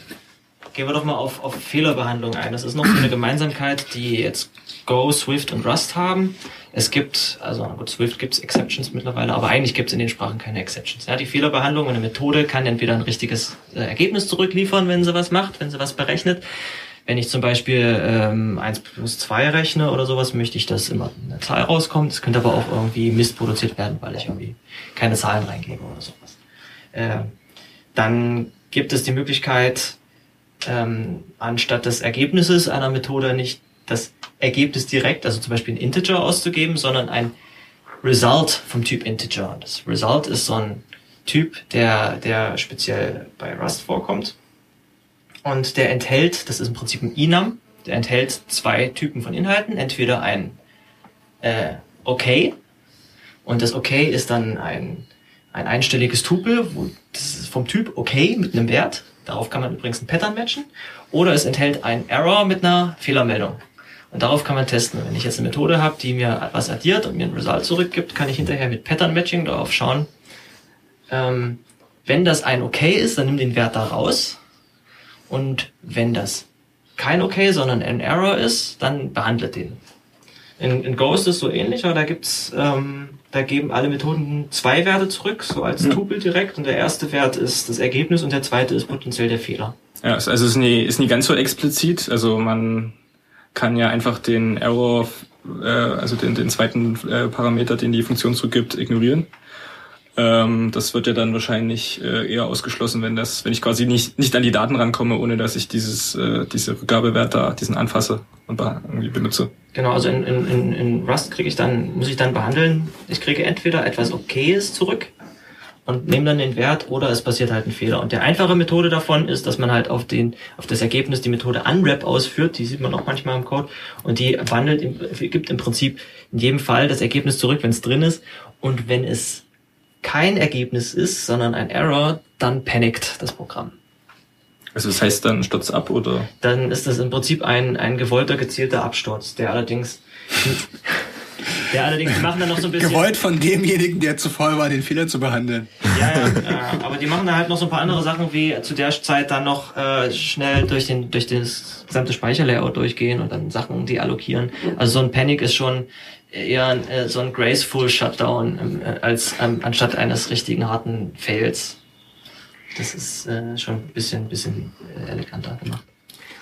Gehen wir doch mal auf, auf Fehlerbehandlung ein. Das ist noch so eine Gemeinsamkeit, die jetzt Go, Swift und Rust haben. Es gibt, also gut, Swift gibt es Exceptions mittlerweile, aber eigentlich gibt es in den Sprachen keine Exceptions. Ja, die Fehlerbehandlung, eine Methode kann entweder ein richtiges äh, Ergebnis zurückliefern, wenn sie was macht, wenn sie was berechnet. Wenn ich zum Beispiel ähm, 1 plus 2 rechne oder sowas, möchte ich, dass immer eine Zahl rauskommt. Es könnte aber auch irgendwie Mist produziert werden, weil ich irgendwie keine Zahlen reingebe oder sowas. Ähm, dann gibt es die Möglichkeit, ähm, anstatt des Ergebnisses einer Methode nicht das Ergebnis direkt, also zum Beispiel ein Integer auszugeben, sondern ein Result vom Typ Integer. Das Result ist so ein Typ, der, der speziell bei Rust vorkommt. Und der enthält, das ist im Prinzip ein Enum, der enthält zwei Typen von Inhalten. Entweder ein äh, Okay und das Okay ist dann ein, ein einstelliges Tupel, wo das ist vom Typ Okay mit einem Wert. Darauf kann man übrigens ein Pattern matchen. Oder es enthält ein Error mit einer Fehlermeldung. Und darauf kann man testen. Wenn ich jetzt eine Methode habe, die mir was addiert und mir ein Result zurückgibt, kann ich hinterher mit Pattern Matching darauf schauen. Ähm, wenn das ein Okay ist, dann nimm den Wert da raus. Und wenn das kein Okay, sondern ein Error ist, dann behandlet den. In, in Go ist es so ähnlich, aber da gibt's, ähm, da geben alle Methoden zwei Werte zurück, so als Tupel direkt. Und der erste Wert ist das Ergebnis und der zweite ist potenziell der Fehler. Ja, es- also es ist nie, ist nie ganz so explizit. Also man kann ja einfach den Error, äh, also den, den zweiten äh, Parameter, den die Funktion zurückgibt, ignorieren. Ähm, das wird ja dann wahrscheinlich äh, eher ausgeschlossen, wenn das, wenn ich quasi nicht, nicht an die Daten rankomme, ohne dass ich dieses, äh, diese Rückgabewert da, diesen anfasse und irgendwie benutze. Genau, also in, in, in, Rust kriege ich dann, muss ich dann behandeln, ich kriege entweder etwas Okayes zurück und nehme dann den Wert oder es passiert halt ein Fehler. Und der einfache Methode davon ist, dass man halt auf den, auf das Ergebnis die Methode unwrap ausführt, die sieht man auch manchmal im Code und die wandelt, gibt im Prinzip in jedem Fall das Ergebnis zurück, wenn es drin ist und wenn es kein Ergebnis ist, sondern ein Error, dann panikt das Programm. Also das heißt dann stürzt ab oder? Dann ist das im Prinzip ein, ein gewollter, gezielter Absturz, der allerdings, der allerdings, die machen dann noch so ein bisschen. Gewollt von demjenigen, der zu faul war, den Fehler zu behandeln. Ja, ja, ja, aber die machen da halt noch so ein paar andere Sachen, wie zu der Zeit dann noch äh, schnell durch den durch das gesamte Speicherlayout durchgehen und dann Sachen deallokieren. Also so ein Panic ist schon eher ein, äh, so ein graceful Shutdown ähm, äh, als ähm, anstatt eines richtigen harten Fails. Das ist äh, schon ein bisschen bisschen äh, eleganter gemacht.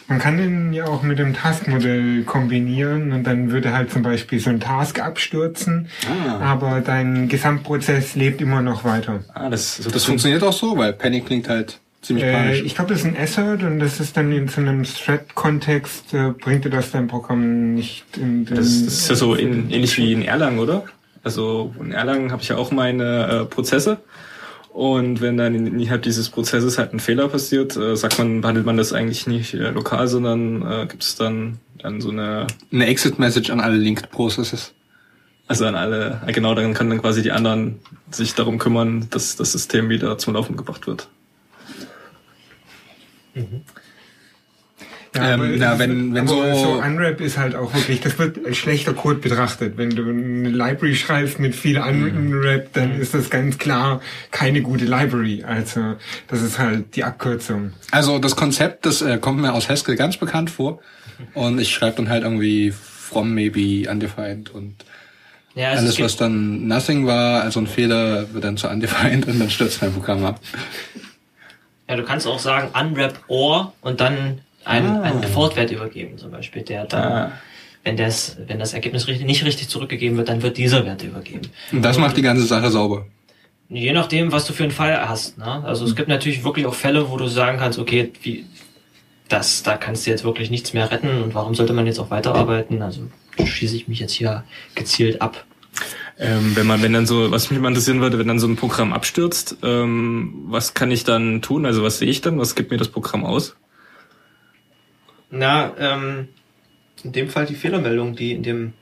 Man kann den ja auch mit dem Taskmodell kombinieren und dann würde halt zum Beispiel so ein Task abstürzen, aber dein Gesamtprozess lebt immer noch weiter. Ah, das, Das das funktioniert auch so, weil Panic klingt halt ziemlich Äh, panisch. ich glaube, das ist ein Assert und das ist dann in so einem Thread-Kontext, äh, bringt dir das dein Programm nicht in den... Das, das ist ja so in, ähnlich wie in Erlangen, oder? Also in Erlangen habe ich ja auch meine äh, Prozesse. Und wenn dann in- innerhalb dieses Prozesses halt ein Fehler passiert, äh, sagt man, behandelt man das eigentlich nicht äh, lokal, sondern äh, gibt es dann, dann so eine, Eine Exit-Message an alle Linked Processes. also an alle, äh, genau, dann können dann quasi die anderen sich darum kümmern, dass das System wieder zum Laufen gebracht wird. Ja, aber Ähm, na, ist- wenn- wenn aber so- so Unwrap ist halt auch wirklich, das wird als schlechter Code betrachtet. Wenn du eine Library schreibst mit viel Unwrap, dann ist das ganz klar keine gute Library. Also das ist halt die Abkürzung. Also das Konzept, das äh, kommt mir aus Haskell ganz bekannt vor. Und ich schreibe dann halt irgendwie from maybe undefined und Ja, also es alles, was dann nothing war, also ein Fehler, wird dann zu undefined und dann stürzt mein Programm ab. Ja, du kannst auch sagen unwrap or und dann einen, einen Default-Wert übergeben, zum Beispiel, der dann, Ah. wenn das, wenn das Ergebnis richtig, nicht richtig zurückgegeben wird, dann wird dieser Wert übergeben. Und das macht die ganze Sache sauber. Je nachdem, was du für einen Fall hast. Ne? Also es gibt natürlich wirklich auch Fälle, wo du sagen kannst, okay, wie, das, da kannst du jetzt wirklich nichts mehr retten und warum sollte man jetzt auch weiterarbeiten? Also schieße ich mich jetzt hier gezielt ab. Ähm, wenn man, wenn dann so, was mich mal interessieren würde, wenn dann so ein Programm abstürzt, ähm, was kann ich dann tun? Also was sehe ich dann? Was gibt mir das Programm aus? Na, ähm, in dem Fall die Fehlermeldung, die in dem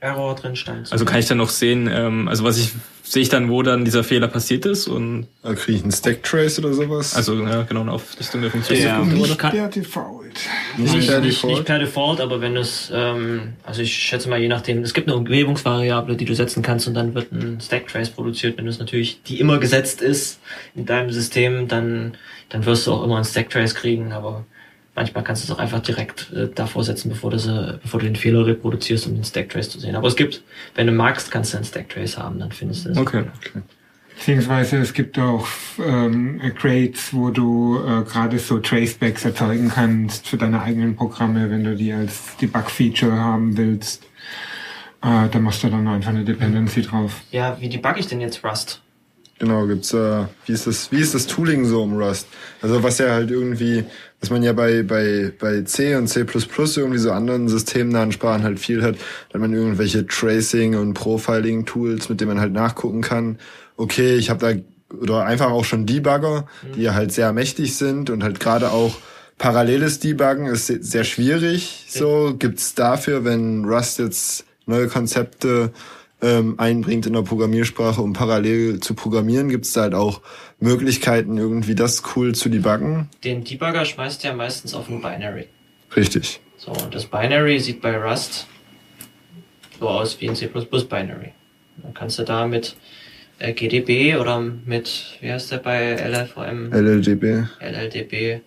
Error drin stand. Also kann ich dann noch sehen, ähm, also was ich sehe ich dann, wo dann dieser Fehler passiert ist und Da kriege ich einen Stack-Trace oder sowas. also ja, genau eine Auflistung der Funktionen. Ja. Nicht kann- per Default. Nicht Nicht, per nicht, Default. nicht per Default, aber wenn es, ähm, also ich schätze mal, je nachdem, es gibt eine Umgebungsvariable, die du setzen kannst und dann wird ein Stack-Trace produziert. Wenn es natürlich, die immer gesetzt ist in deinem System, dann, dann wirst du auch immer einen Stack-Trace kriegen, aber manchmal kannst du es auch einfach direkt äh, davor setzen, bevor du, sie, bevor du den Fehler reproduzierst, um den Stack-Trace zu sehen. Aber es gibt, wenn du magst, kannst du einen Stack-Trace haben, dann findest du es. Okay. Beziehungsweise es gibt auch ähm, Crates, wo du äh, gerade so Tracebacks erzeugen kannst für deine eigenen Programme, wenn du die als Debug-Feature haben willst. Äh, da machst du dann einfach eine Dependency drauf. Ja, wie debugge ich denn jetzt Rust? Genau, gibt's da, wie ist das, wie ist das Tooling so um Rust? Also was ja halt irgendwie, was man ja bei, bei, bei C und C++ irgendwie so anderen systemnahen Sprachen halt viel hat, dann man irgendwelche Tracing und Profiling Tools, mit denen man halt nachgucken kann. Okay, ich habe da, oder einfach auch schon Debugger, die ja halt sehr mächtig sind und halt gerade auch paralleles Debuggen ist se- sehr schwierig. So gibt's dafür, wenn Rust jetzt neue Konzepte ähm, einbringt in der Programmiersprache, um parallel zu programmieren, gibt's da halt auch Möglichkeiten, irgendwie das cool zu debuggen. Den Debugger schmeißt ja meistens auf ein Binary. Richtig. So, und das Binary sieht bei Rust so aus wie ein C++ Binary. Dann kannst du da mit äh, GDB oder mit, wie heißt der bei LLVM, LLDB. LLDB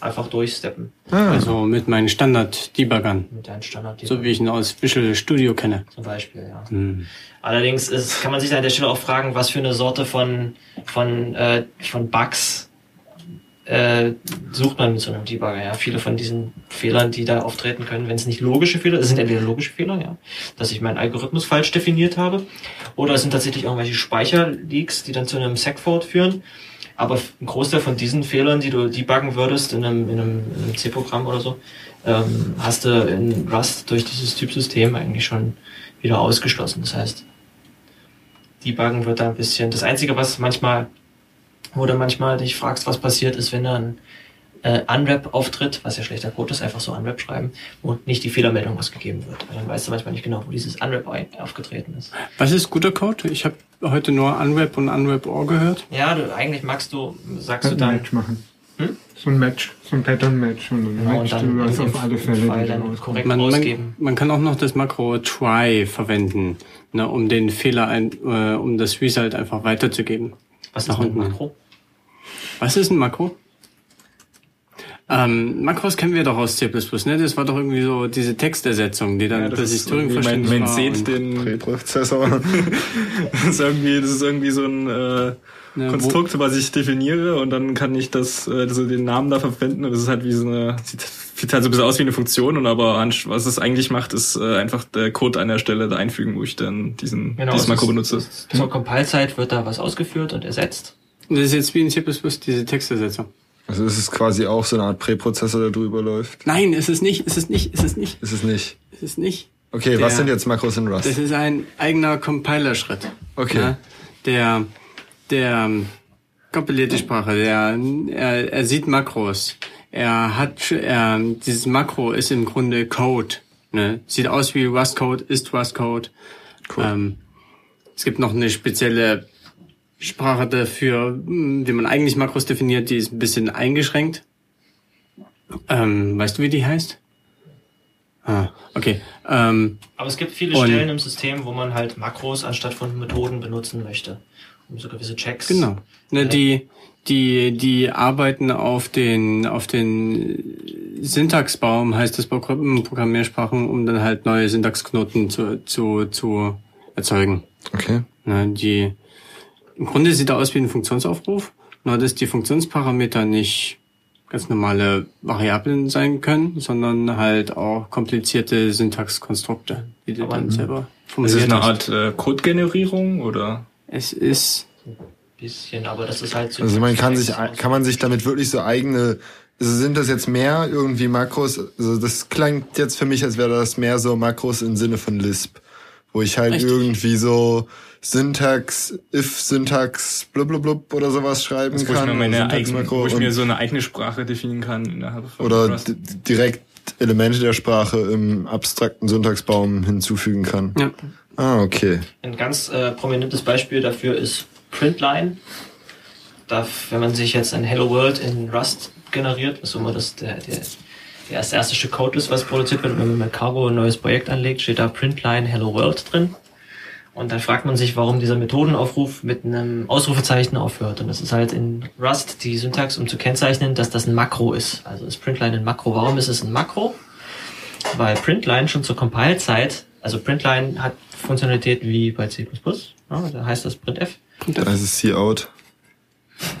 einfach durchsteppen Ah, Also mit meinen Standard-Debuggern. mit deinem Standard So wie ich ihn aus Visual Studio kenne. zum Beispiel, ja. Hm. Allerdings ist, kann man sich an der Stelle auch fragen, was für eine Sorte von, von, äh, von Bugs äh, sucht man mit so einem Debugger. Ja? Viele von diesen Fehlern, die da auftreten können, wenn es nicht logische Fehler, es sind entweder logische Fehler, ja, dass ich meinen Algorithmus falsch definiert habe, oder es sind tatsächlich irgendwelche Speicherleaks, die dann zu einem Segfault führen. Aber ein Großteil von diesen Fehlern, die du debuggen würdest in einem, in einem, in einem C-Programm oder so, ähm, hast du in Rust durch dieses Typsystem eigentlich schon wieder ausgeschlossen. Das heißt, Debuggen wird da ein bisschen. Das Einzige, was manchmal, wo du manchmal dich fragst, was passiert ist, wenn da ein äh, Unwrap auftritt, was ja schlechter Code ist, einfach so Unwrap schreiben und nicht die Fehlermeldung ausgegeben wird. Weil dann weißt du manchmal nicht genau, wo dieses Unwrap aufgetreten ist. Was ist guter Code? Ich habe heute nur Unwrap und Unwrap-Or gehört. Ja, du, eigentlich magst du, sagst du ein dann, Match machen. Hm? So ein Match, so ein Pattern-Match und dann Genau, und matchst dann du das im auf alle Fälle. die Fall dann korrekt Man, man, man kann auch noch das Makro try verwenden, ne, um den Fehler, ein, äh, um das Result einfach weiterzugeben. Was ist ein unten. Makro? Was ist ein Makro? Ähm, Makros kennen wir doch aus C++, ne? Das war doch irgendwie so diese Textersetzung, die dann Ja, das plötzlich Turing-verständlich mein war. Seht, und, den, Präprozessor. das ist irgendwie, das ist irgendwie so ein äh, ne, Konstrukt, was ich definiere und dann kann ich das, äh, so den Namen da verwenden und das ist halt wie so eine, sieht, sieht halt so ein bisschen aus wie eine Funktion und aber ansch- was es eigentlich macht, ist äh, einfach der Code an der Stelle da einfügen, wo ich dann diesen, Genau, dieses es Makro benutze. Zur Compile-Zeit wird da was ausgeführt und ersetzt. Das ist jetzt wie in C++ diese Textersetzung. Also es ist quasi auch so eine Art Präprozessor, der drüber läuft. Nein, ist es nicht, ist es nicht, ist es nicht, Ist es nicht. ist es nicht. Okay, Der- was sind jetzt Makros in Rust? Das ist ein eigener Compiler-Schritt. Okay. Ja, der, der ähm, kompiliert die Sprache, der, er, er sieht Makros. Er hat, er, dieses Makro ist im Grunde Code. Ne? Sieht aus wie Rust-Code, ist Rust-Code. Cool. Ähm, es gibt noch eine spezielle Sprache dafür, hm, wie man eigentlich Makros definiert, die ist ein bisschen eingeschränkt. Ähm, weißt du, wie die heißt? Ah, okay. Ähm, Aber es gibt viele Stellen im System, wo man halt Makros anstatt von Methoden benutzen möchte. Um so gewisse Checks. Genau. Ne, die, die, die arbeiten auf den, auf den Syntaxbaum, heißt das bei Pro- Programmiersprachen, um dann halt neue Syntaxknoten zu, zu, zu erzeugen. Okay. Ne, die, im Grunde sieht er aus wie ein Funktionsaufruf, nur dass die Funktionsparameter nicht ganz normale Variablen sein können, sondern halt auch komplizierte Syntaxkonstrukte, die du Aber- dann selber Ist es formuliert eine. Art äh, Codegenerierung oder? Es ist Bisschen, aber das ist halt so. Also man kann sich, kann man sich damit wirklich so eigene, also sind das jetzt mehr irgendwie Makros, also das klingt jetzt für mich, als wäre das mehr so Makros im Sinne von Lisp, wo ich halt Richtig. irgendwie so Syntax, if-Syntax, blub oder sowas schreiben Also, wo ich kann. mir meine eigene, wo ich und- mir so eine eigene Sprache definieren kann innerhalb von oder direkt Elemente der Sprache im abstrakten Syntaxbaum hinzufügen kann. ja. Ah, okay. Ein ganz äh, prominentes Beispiel dafür ist Printline. Da, wenn man sich jetzt ein Hello World in Rust generiert, was immer das der, der, der erste, erste Stück Code ist, was produziert wird, wenn man mit Cargo ein neues Projekt anlegt, steht da Printline Hello World drin. Und dann fragt man sich, warum dieser Methodenaufruf mit einem Ausrufezeichen aufhört. Und das ist halt in Rust die Syntax, um zu kennzeichnen, dass das ein Makro ist. Also ist Printline ein Makro. Warum ist es ein Makro? Weil Printline schon zur Compile-Zeit, also Printline hat Funktionalitäten wie bei C++, ja, da heißt das printf. Da ist es C-Out.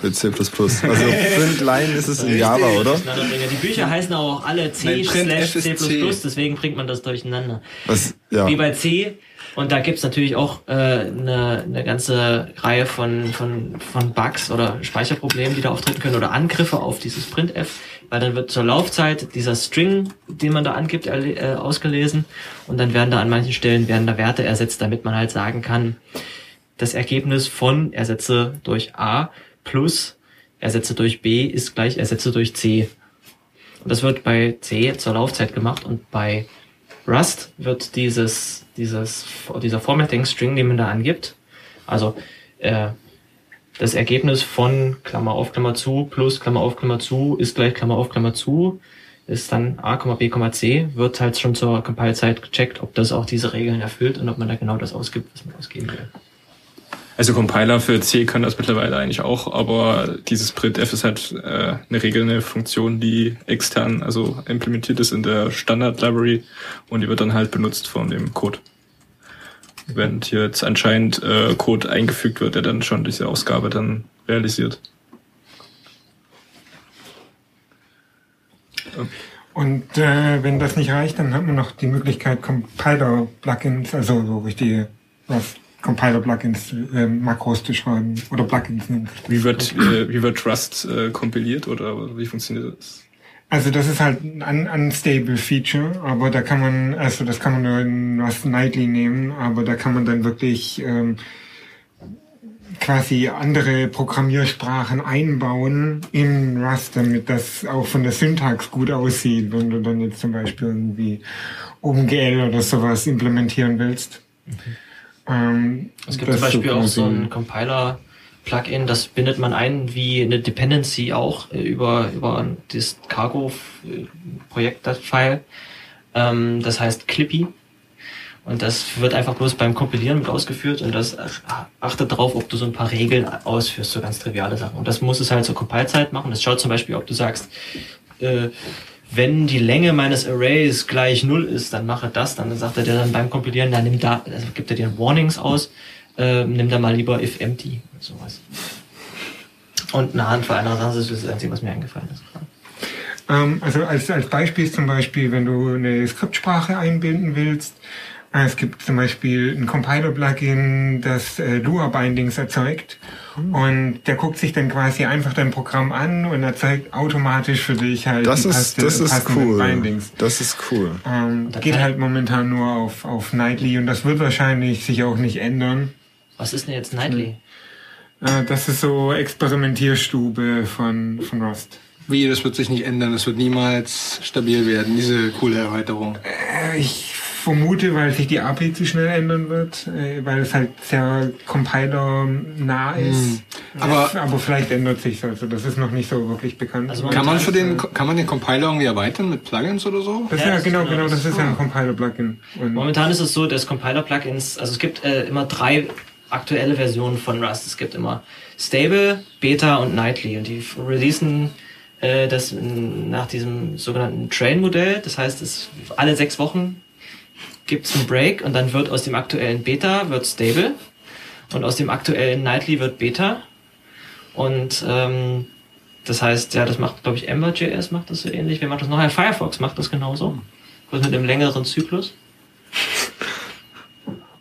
Mit C++. Also Printline ist es in Java, oder? Die Bücher heißen auch alle C Nein, printf slash C. deswegen bringt man das durcheinander. Was, ja. Wie bei C Und da gibt's natürlich auch äh, eine, eine ganze Reihe von, von, von Bugs oder Speicherproblemen, die da auftreten können oder Angriffe auf dieses printf, weil dann wird zur Laufzeit dieser String, den man da angibt, äh, ausgelesen und dann werden da an manchen Stellen werden da Werte ersetzt, damit man halt sagen kann, das Ergebnis von Ersetze durch A plus Ersetze durch B ist gleich Ersetze durch C. Und das wird bei C zur Laufzeit gemacht und bei Rust wird dieses, dieses, dieser Formatting-String, den man da angibt, also äh, das Ergebnis von Klammer auf Klammer zu plus Klammer auf Klammer zu ist gleich Klammer auf Klammer zu ist dann a, b, c, wird halt schon zur Compile-Zeit gecheckt, ob das auch diese Regeln erfüllt und ob man da genau das ausgibt, was man ausgeben will. Also Compiler für C können das mittlerweile eigentlich auch, aber dieses printf ist halt äh, eine Regel, eine Funktion, die extern, also implementiert ist in der Standard-Library und die wird dann halt benutzt von dem Code. Während hier jetzt anscheinend äh, Code eingefügt wird, der dann schon diese Ausgabe dann realisiert. Und äh, wenn das nicht reicht, dann hat man noch die Möglichkeit, Compiler-Plugins, also so richtige Rust Compiler-Plugins, äh, Makros zu schreiben oder Plugins nennen. Wie wird, äh, wie wird Rust äh, kompiliert oder wie funktioniert das? Also das ist halt ein unstable Feature, aber da kann man, also das kann man nur in Rust Nightly nehmen, aber da kann man dann wirklich ähm, quasi andere Programmiersprachen einbauen in Rust, damit das auch von der Syntax gut aussieht, wenn du dann jetzt zum Beispiel irgendwie OpenGL oder sowas implementieren willst. Ähm, Es gibt zum Beispiel auch so ein Compiler-Plugin, das bindet man ein wie eine Dependency auch äh, über, über das Cargo-Projektdatei. Ähm, das heißt Clippy. Und das wird einfach bloß beim Kompilieren mit ausgeführt und das achtet darauf, ob du so ein paar Regeln ausführst, so ganz triviale Sachen. Und das muss es halt zur Compile-Zeit machen. Das schaut zum Beispiel, ob du sagst, äh, wenn die Länge meines Arrays gleich null ist, dann mache das, dann sagt er dir dann beim Kompilieren, dann nimm da, also gibt er dir Warnings aus, äh, nimm da mal lieber if empty und sowas. Und eine Handvoll anderer Sachen, das ist das Einzige, was mir eingefallen ist. Ähm, also als, als Beispiel ist zum Beispiel, wenn du eine Skriptsprache einbinden willst, es gibt zum Beispiel ein Compiler-Plugin, das äh, Lua-Bindings erzeugt. Und der guckt sich dann quasi einfach dein Programm an und erzeugt automatisch für dich halt Das die ist, passte- das ist cool. Bindings. Das ist cool. Ähm, Da geht halt momentan nur auf, auf Nightly und das wird wahrscheinlich sich auch nicht ändern. Was ist denn jetzt Nightly? Äh, das ist so Experimentierstube von, von Rust. Wie, das wird sich nicht ändern, das wird niemals stabil werden, diese coole Erweiterung. Äh, Ich vermute, weil sich die API zu schnell ändern wird, äh, weil es halt sehr Compiler-nah ist. Aber- Ja, aber vielleicht ändert sich also das ist noch nicht so wirklich bekannt. Also Kann man für den, kann man den Compiler irgendwie erweitern mit Plugins oder so? das Ja, ja, das- genau, genau, das- ist ja ein Compiler-Plugin. Und Momentan ist es so, dass Compiler-Plugins, also es gibt äh, immer drei aktuelle Versionen von Rust. Es gibt immer Stable, Beta und Nightly. Und die releasen äh, das nach diesem sogenannten Train-Modell. Das heißt, es alle sechs Wochen gibt es einen Break und dann wird aus dem aktuellen Beta wird Stable und aus dem aktuellen Nightly wird Beta. Und ähm, das heißt, ja, das macht, glaube ich, Ember.js macht das so ähnlich. Wer macht das noch? Ja, Firefox macht das genauso. Bloß mit einem längeren Zyklus.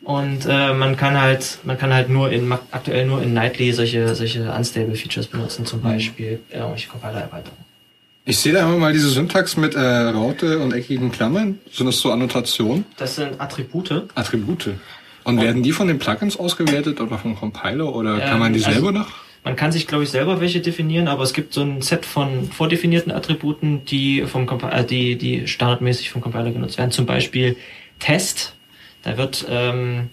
Und äh, man kann halt, man kann halt nur in aktuell nur in Nightly solche solche unstable Features benutzen, zum Beispiel äh, irgendwelche Compiler-Erweiterungen. Ich sehe da immer mal diese Syntax mit äh, Raute und eckigen Klammern. Sind das so Annotationen? Das sind Attribute. Attribute. Und werden die von den Plugins ausgewertet oder vom Compiler oder kann Ähm, man die also- selber noch? Man kann sich, glaube ich, selber welche definieren, aber es gibt so ein Set von vordefinierten Attributen, die vom Compi- äh, die, die standardmäßig vom Compiler genutzt werden. Zum Beispiel Test. Da wird, ähm,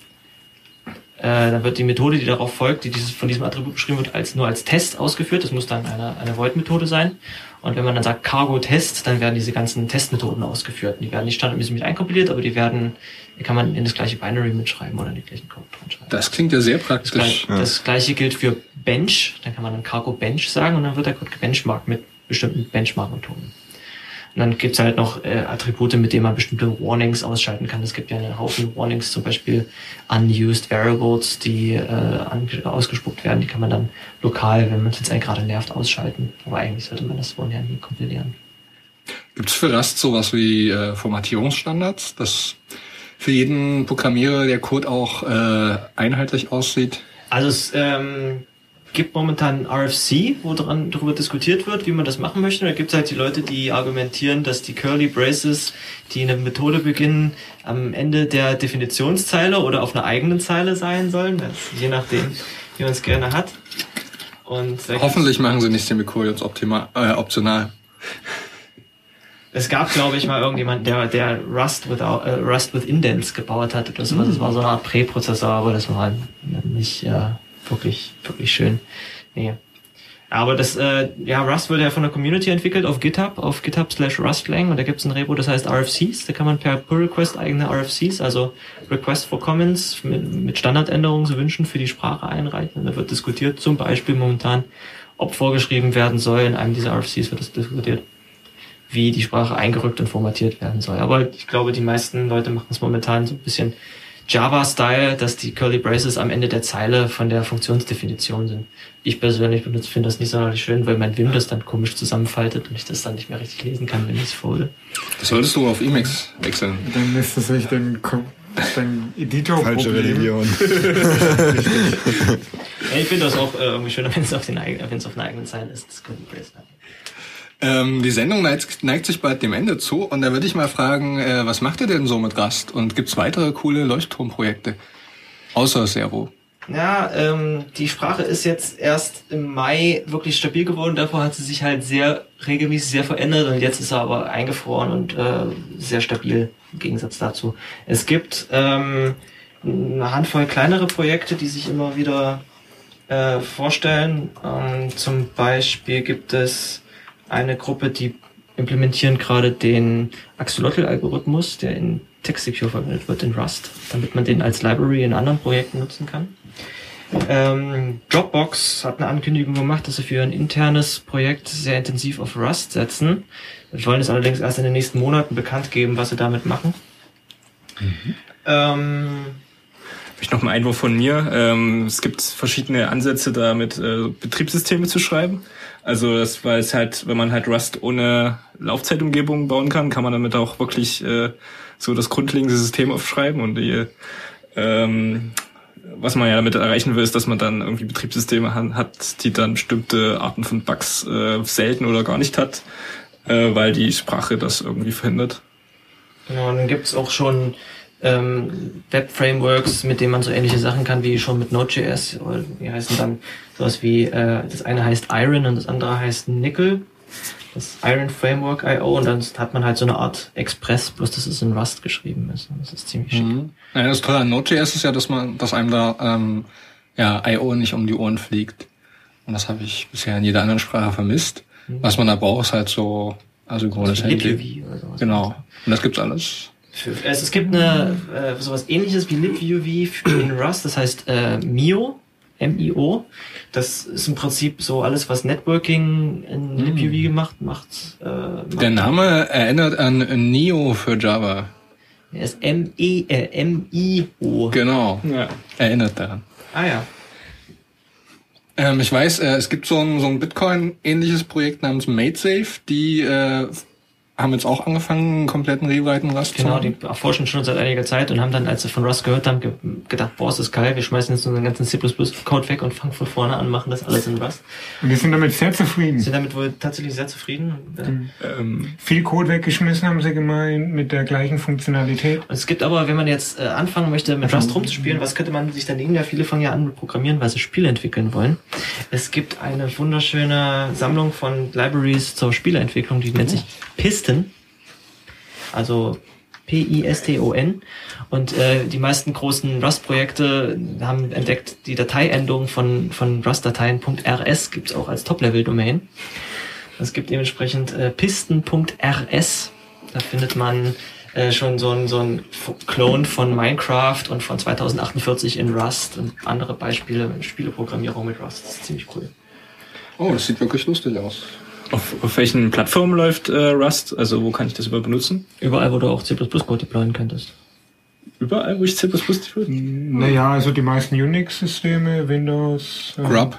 äh, da wird die Methode, die darauf folgt, die dieses, von diesem Attribut beschrieben wird, als nur als Test ausgeführt. Das muss dann eine, eine Void-Methode sein. Und wenn man dann sagt Cargo Test, dann werden diese ganzen Testmethoden ausgeführt. Die werden nicht standardmäßig mit einkompiliert, aber die werden, die kann man in das gleiche Binary mitschreiben oder in den gleichen Code drin schreiben. Das klingt ja sehr Das, praktisch. gleich, das gleiche gilt für Bench. Dann kann man dann Cargo Bench sagen und dann wird der Code gebenchmarkt mit bestimmten Benchmark-Methoden. Und dann gibt's halt noch äh, Attribute, mit denen man bestimmte Warnings ausschalten kann. Es gibt ja einen Haufen Warnings, zum Beispiel Unused Variables, die äh, ausgespuckt werden. Die kann man dann lokal, wenn man es jetzt eigentlich gerade nervt, ausschalten. Aber eigentlich sollte man das vorher nie kompilieren. Gibt es für Rust sowas wie äh, Formatierungsstandards, dass für jeden Programmierer der Code auch äh, einheitlich aussieht? Also es ähm, gibt momentan ein RFC, wo dran, darüber diskutiert wird, wie man das machen möchte. Da gibt es halt die Leute, die argumentieren, dass die Curly Braces, die eine Methode beginnen, am Ende der Definitionszeile oder auf einer eigenen Zeile sein sollen. Das, je nachdem, wie man es gerne hat. Und Hoffentlich machen sie nicht Semikolons optimal, äh, optional. Es gab, glaube ich, mal irgendjemand, der, der Rust, without, äh, Rust with Indents gebaut hat oder sowas. Das war so eine Art Präprozessor, aber das war nicht äh, wirklich, wirklich schön. Nee. Aber das, äh, ja, Rust wurde ja von der Community entwickelt auf GitHub, auf GitHub slash Rustlang und da gibt es ein Repo, das heißt RFCs. Da kann man per Pull Request eigene RFCs, also Request for Comments mit, mit Standardänderungen, Wünschen für die Sprache einreichen. Und da wird diskutiert, zum Beispiel momentan, ob vorgeschrieben werden soll, in einem dieser RFCs wird das diskutiert wie die Sprache eingerückt und formatiert werden soll. Aber ich glaube, die meisten Leute machen es momentan so ein bisschen Java-Style, dass die Curly Braces am Ende der Zeile von der Funktionsdefinition sind. Ich persönlich benutze, finde das nicht sonderlich schön, weil mein Vim das dann komisch zusammenfaltet und ich das dann nicht mehr richtig lesen kann, wenn ich es folde. Das solltest du auf Emacs wechseln. Dann ist das echt ein, Ko- ein Editor-Problem. Falsche Religion. Ja, ich finde das auch äh, irgendwie schöner, wenn es auf, den auf einer eigenen Zeile ist. Das Curly Brace. Ähm, die Sendung neigt, neigt sich bald dem Ende zu und da würde ich mal fragen, äh, was macht ihr denn so mit Rust? Und gibt's weitere coole Leuchtturmprojekte? Außer Servo. Ja, ähm, die Sprache ist jetzt erst im Mai wirklich stabil geworden. Davor hat sie sich halt sehr regelmäßig sehr verändert und jetzt ist sie aber eingefroren und äh, sehr stabil im Gegensatz dazu. Es gibt ähm, eine Handvoll kleinere Projekte, die sich immer wieder äh, vorstellen. Ähm, zum Beispiel gibt es eine Gruppe, die implementieren gerade den Axolotl-Algorithmus, der in TextSecure verwendet wird in Rust, damit man den als Library in anderen Projekten nutzen kann. Ähm, Dropbox hat eine Ankündigung gemacht, dass sie für ein internes Projekt sehr intensiv auf Rust setzen. Wir wollen es allerdings erst in den nächsten Monaten bekannt geben, was sie damit machen. Ähm, Vielleicht noch ein Einwurf von mir. Ähm, es gibt verschiedene Ansätze, damit äh, Betriebssysteme zu schreiben. Also das, weil es halt, wenn man halt Rust ohne Laufzeitumgebung bauen kann, kann man damit auch wirklich äh, so das grundlegende System aufschreiben und die, ähm, was man ja damit erreichen will, ist, dass man dann irgendwie Betriebssysteme hat, die dann bestimmte Arten von Bugs äh, selten oder gar nicht hat, äh, weil die Sprache das irgendwie verhindert. Ja, und dann gibt's auch schon ähm, Web-Frameworks, mit denen man so ähnliche Sachen kann wie schon mit Node.js. Oder wie heißen dann sowas wie, äh, das eine heißt Iron und das andere heißt Nickel. Das Iron Framework I.O. und dann hat man halt so eine Art Express, bloß dass es in Rust geschrieben ist. Das ist ziemlich schick. Mhm. Naja, das Tolle an Node.js ist ja, dass man, dass einem da ähm, ja, I.O. nicht um die Ohren fliegt. Und das habe ich bisher in jeder anderen Sprache vermisst. Was man da braucht, ist halt so asynchrones Handling. LibUV oder sowas. Genau. Und das gibt's alles. Für, es, es gibt eine äh, sowas ähnliches wie LibUV in Rust, das heißt äh, Mio, M-I-O. Das ist im Prinzip so alles, was Networking in LibUV gemacht macht. Äh, macht. Der Name erinnert an Neo für Java. Er ist M-E, äh, M-I-O. Genau. Ja. Erinnert daran. Ah ja. Ähm, ich weiß, äh, es gibt so ein, so ein Bitcoin-ähnliches Projekt namens MadeSafe, die äh, haben jetzt auch angefangen, einen kompletten Rewrite in Rust zu Genau, machen. die erforschen schon seit einiger Zeit und haben dann, als sie von Rust gehört haben, ge gedacht, boah, ist das geil, wir schmeißen jetzt unseren ganzen C++-Code weg und fangen von vorne an, machen das alles in Rust. Und wir sind damit sehr zufrieden. Sind damit wohl tatsächlich sehr zufrieden. Äh, Ähm, Viel Code weggeschmissen haben sie gemeint mit der gleichen Funktionalität. Und Es gibt aber, wenn man jetzt äh, anfangen möchte, mit Rust rumzuspielen, was könnte man sich daneben ja viele fangen ja an mit Programmieren, weil sie Spiele entwickeln wollen. Es gibt eine wunderschöne Sammlung von Libraries zur Spieleentwicklung, die nennt sich Piston. Also P-I-S-T-O-N. Und äh, die meisten großen Rust-Projekte haben entdeckt, die Dateiendung von, von Rust-Dateien .rs gibt's auch als Top-Level-Domain. Es gibt dementsprechend äh, pisten.rs. Da findet man äh, schon so ein, so ein Clone von Minecraft und von 2048 in Rust und andere Beispiele Spieleprogrammierung mit Rust. Das ist ziemlich cool. Oh, das sieht wirklich lustig aus. Auf, auf welchen Plattformen läuft äh, Rust? Also wo kann ich das über benutzen? Überall, wo du auch C++-Code deployen könntest. Überall, wo ich C++ deploy? Naja, also die meisten Unix-Systeme, Windows. äh, Grub.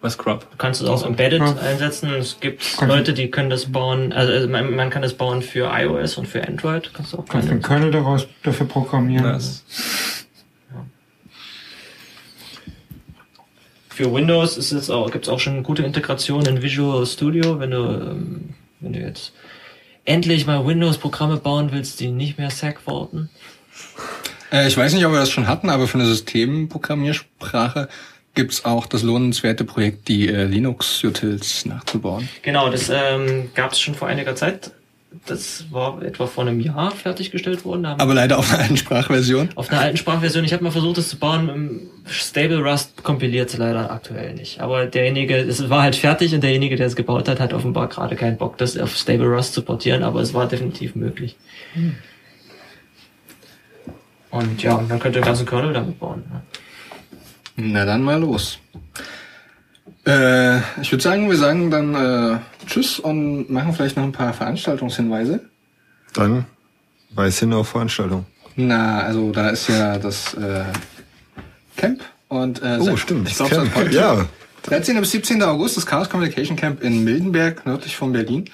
Was Grub? Du kannst es auch embedded Ja. einsetzen. Es gibt Kann- Leute, die können das bauen, also also man, man kann das bauen für iOS und für Android. Kannst du auch Kannst einen keine, Kernel daraus dafür programmieren. Das. Für Windows ist es auch, gibt es auch schon gute Integration in Visual Studio, wenn du, ähm, wenn du jetzt endlich mal Windows-Programme bauen willst, die nicht mehr SAC worten. Äh, ich weiß nicht, ob wir das schon hatten, aber für eine Systemprogrammiersprache gibt's auch das lohnenswerte Projekt, die äh, Linux-Utils nachzubauen. Genau, das ähm, gab es schon vor einiger Zeit. Das war etwa vor einem Jahr fertiggestellt worden. Da haben Aber leider auf einer alten Sprachversion. Auf einer alten Sprachversion. Ich habe mal versucht, das zu bauen. Im Stable Rust kompiliert leider aktuell nicht. Aber derjenige, es war halt fertig und derjenige, der es gebaut hat, hat offenbar gerade keinen Bock, das auf Stable Rust zu portieren. Aber es war definitiv möglich. Und ja, man könnte den ganzen Kernel damit bauen. Na dann mal los. Äh, ich würde sagen, wir sagen dann äh, Tschüss und machen vielleicht noch ein paar Veranstaltungshinweise. Dann weiß hin auf Veranstaltung. Na, also da ist ja das äh, Camp und äh, Oh, stimmt. Ich glaube, Camp. heute. Ja. 13. bis 17. August das Chaos Communication Camp in Mildenberg, nördlich von Berlin.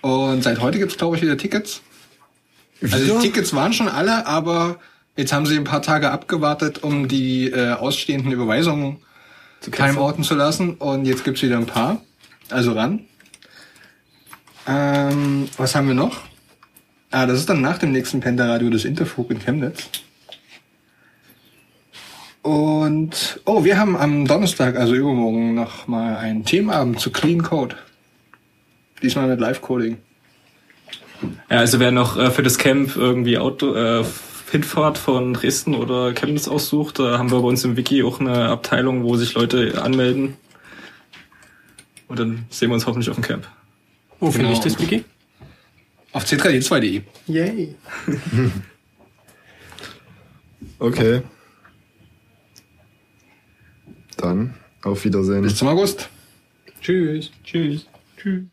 Und seit heute gibt's glaube ich, wieder Tickets. Also die Tickets waren schon alle, aber jetzt haben sie ein paar Tage abgewartet, um die äh, ausstehenden Überweisungen zu timeouten zu lassen. Und jetzt gibt's wieder ein paar. Also ran. Ähm, was haben wir noch? Ah, das ist dann nach dem nächsten Penta-Radio das Interfug in Chemnitz. Und, oh, wir haben am Donnerstag, also übermorgen, noch mal einen Themenabend zu Clean Code. Diesmal mit Live-Coding. Ja, also wer noch äh, für das Camp irgendwie Auto, äh, Hinfahrt von Dresden oder Chemnitz aussucht, da haben wir bei uns im Wiki auch eine Abteilung, wo sich Leute anmelden. Und dann sehen wir uns hoffentlich auf dem Camp. Wo finde Genau. ich das Wiki? Auf c3d2.de. Yay. Okay. Dann auf Wiedersehen. Bis zum August. Tschüss. Tschüss. Tschüss.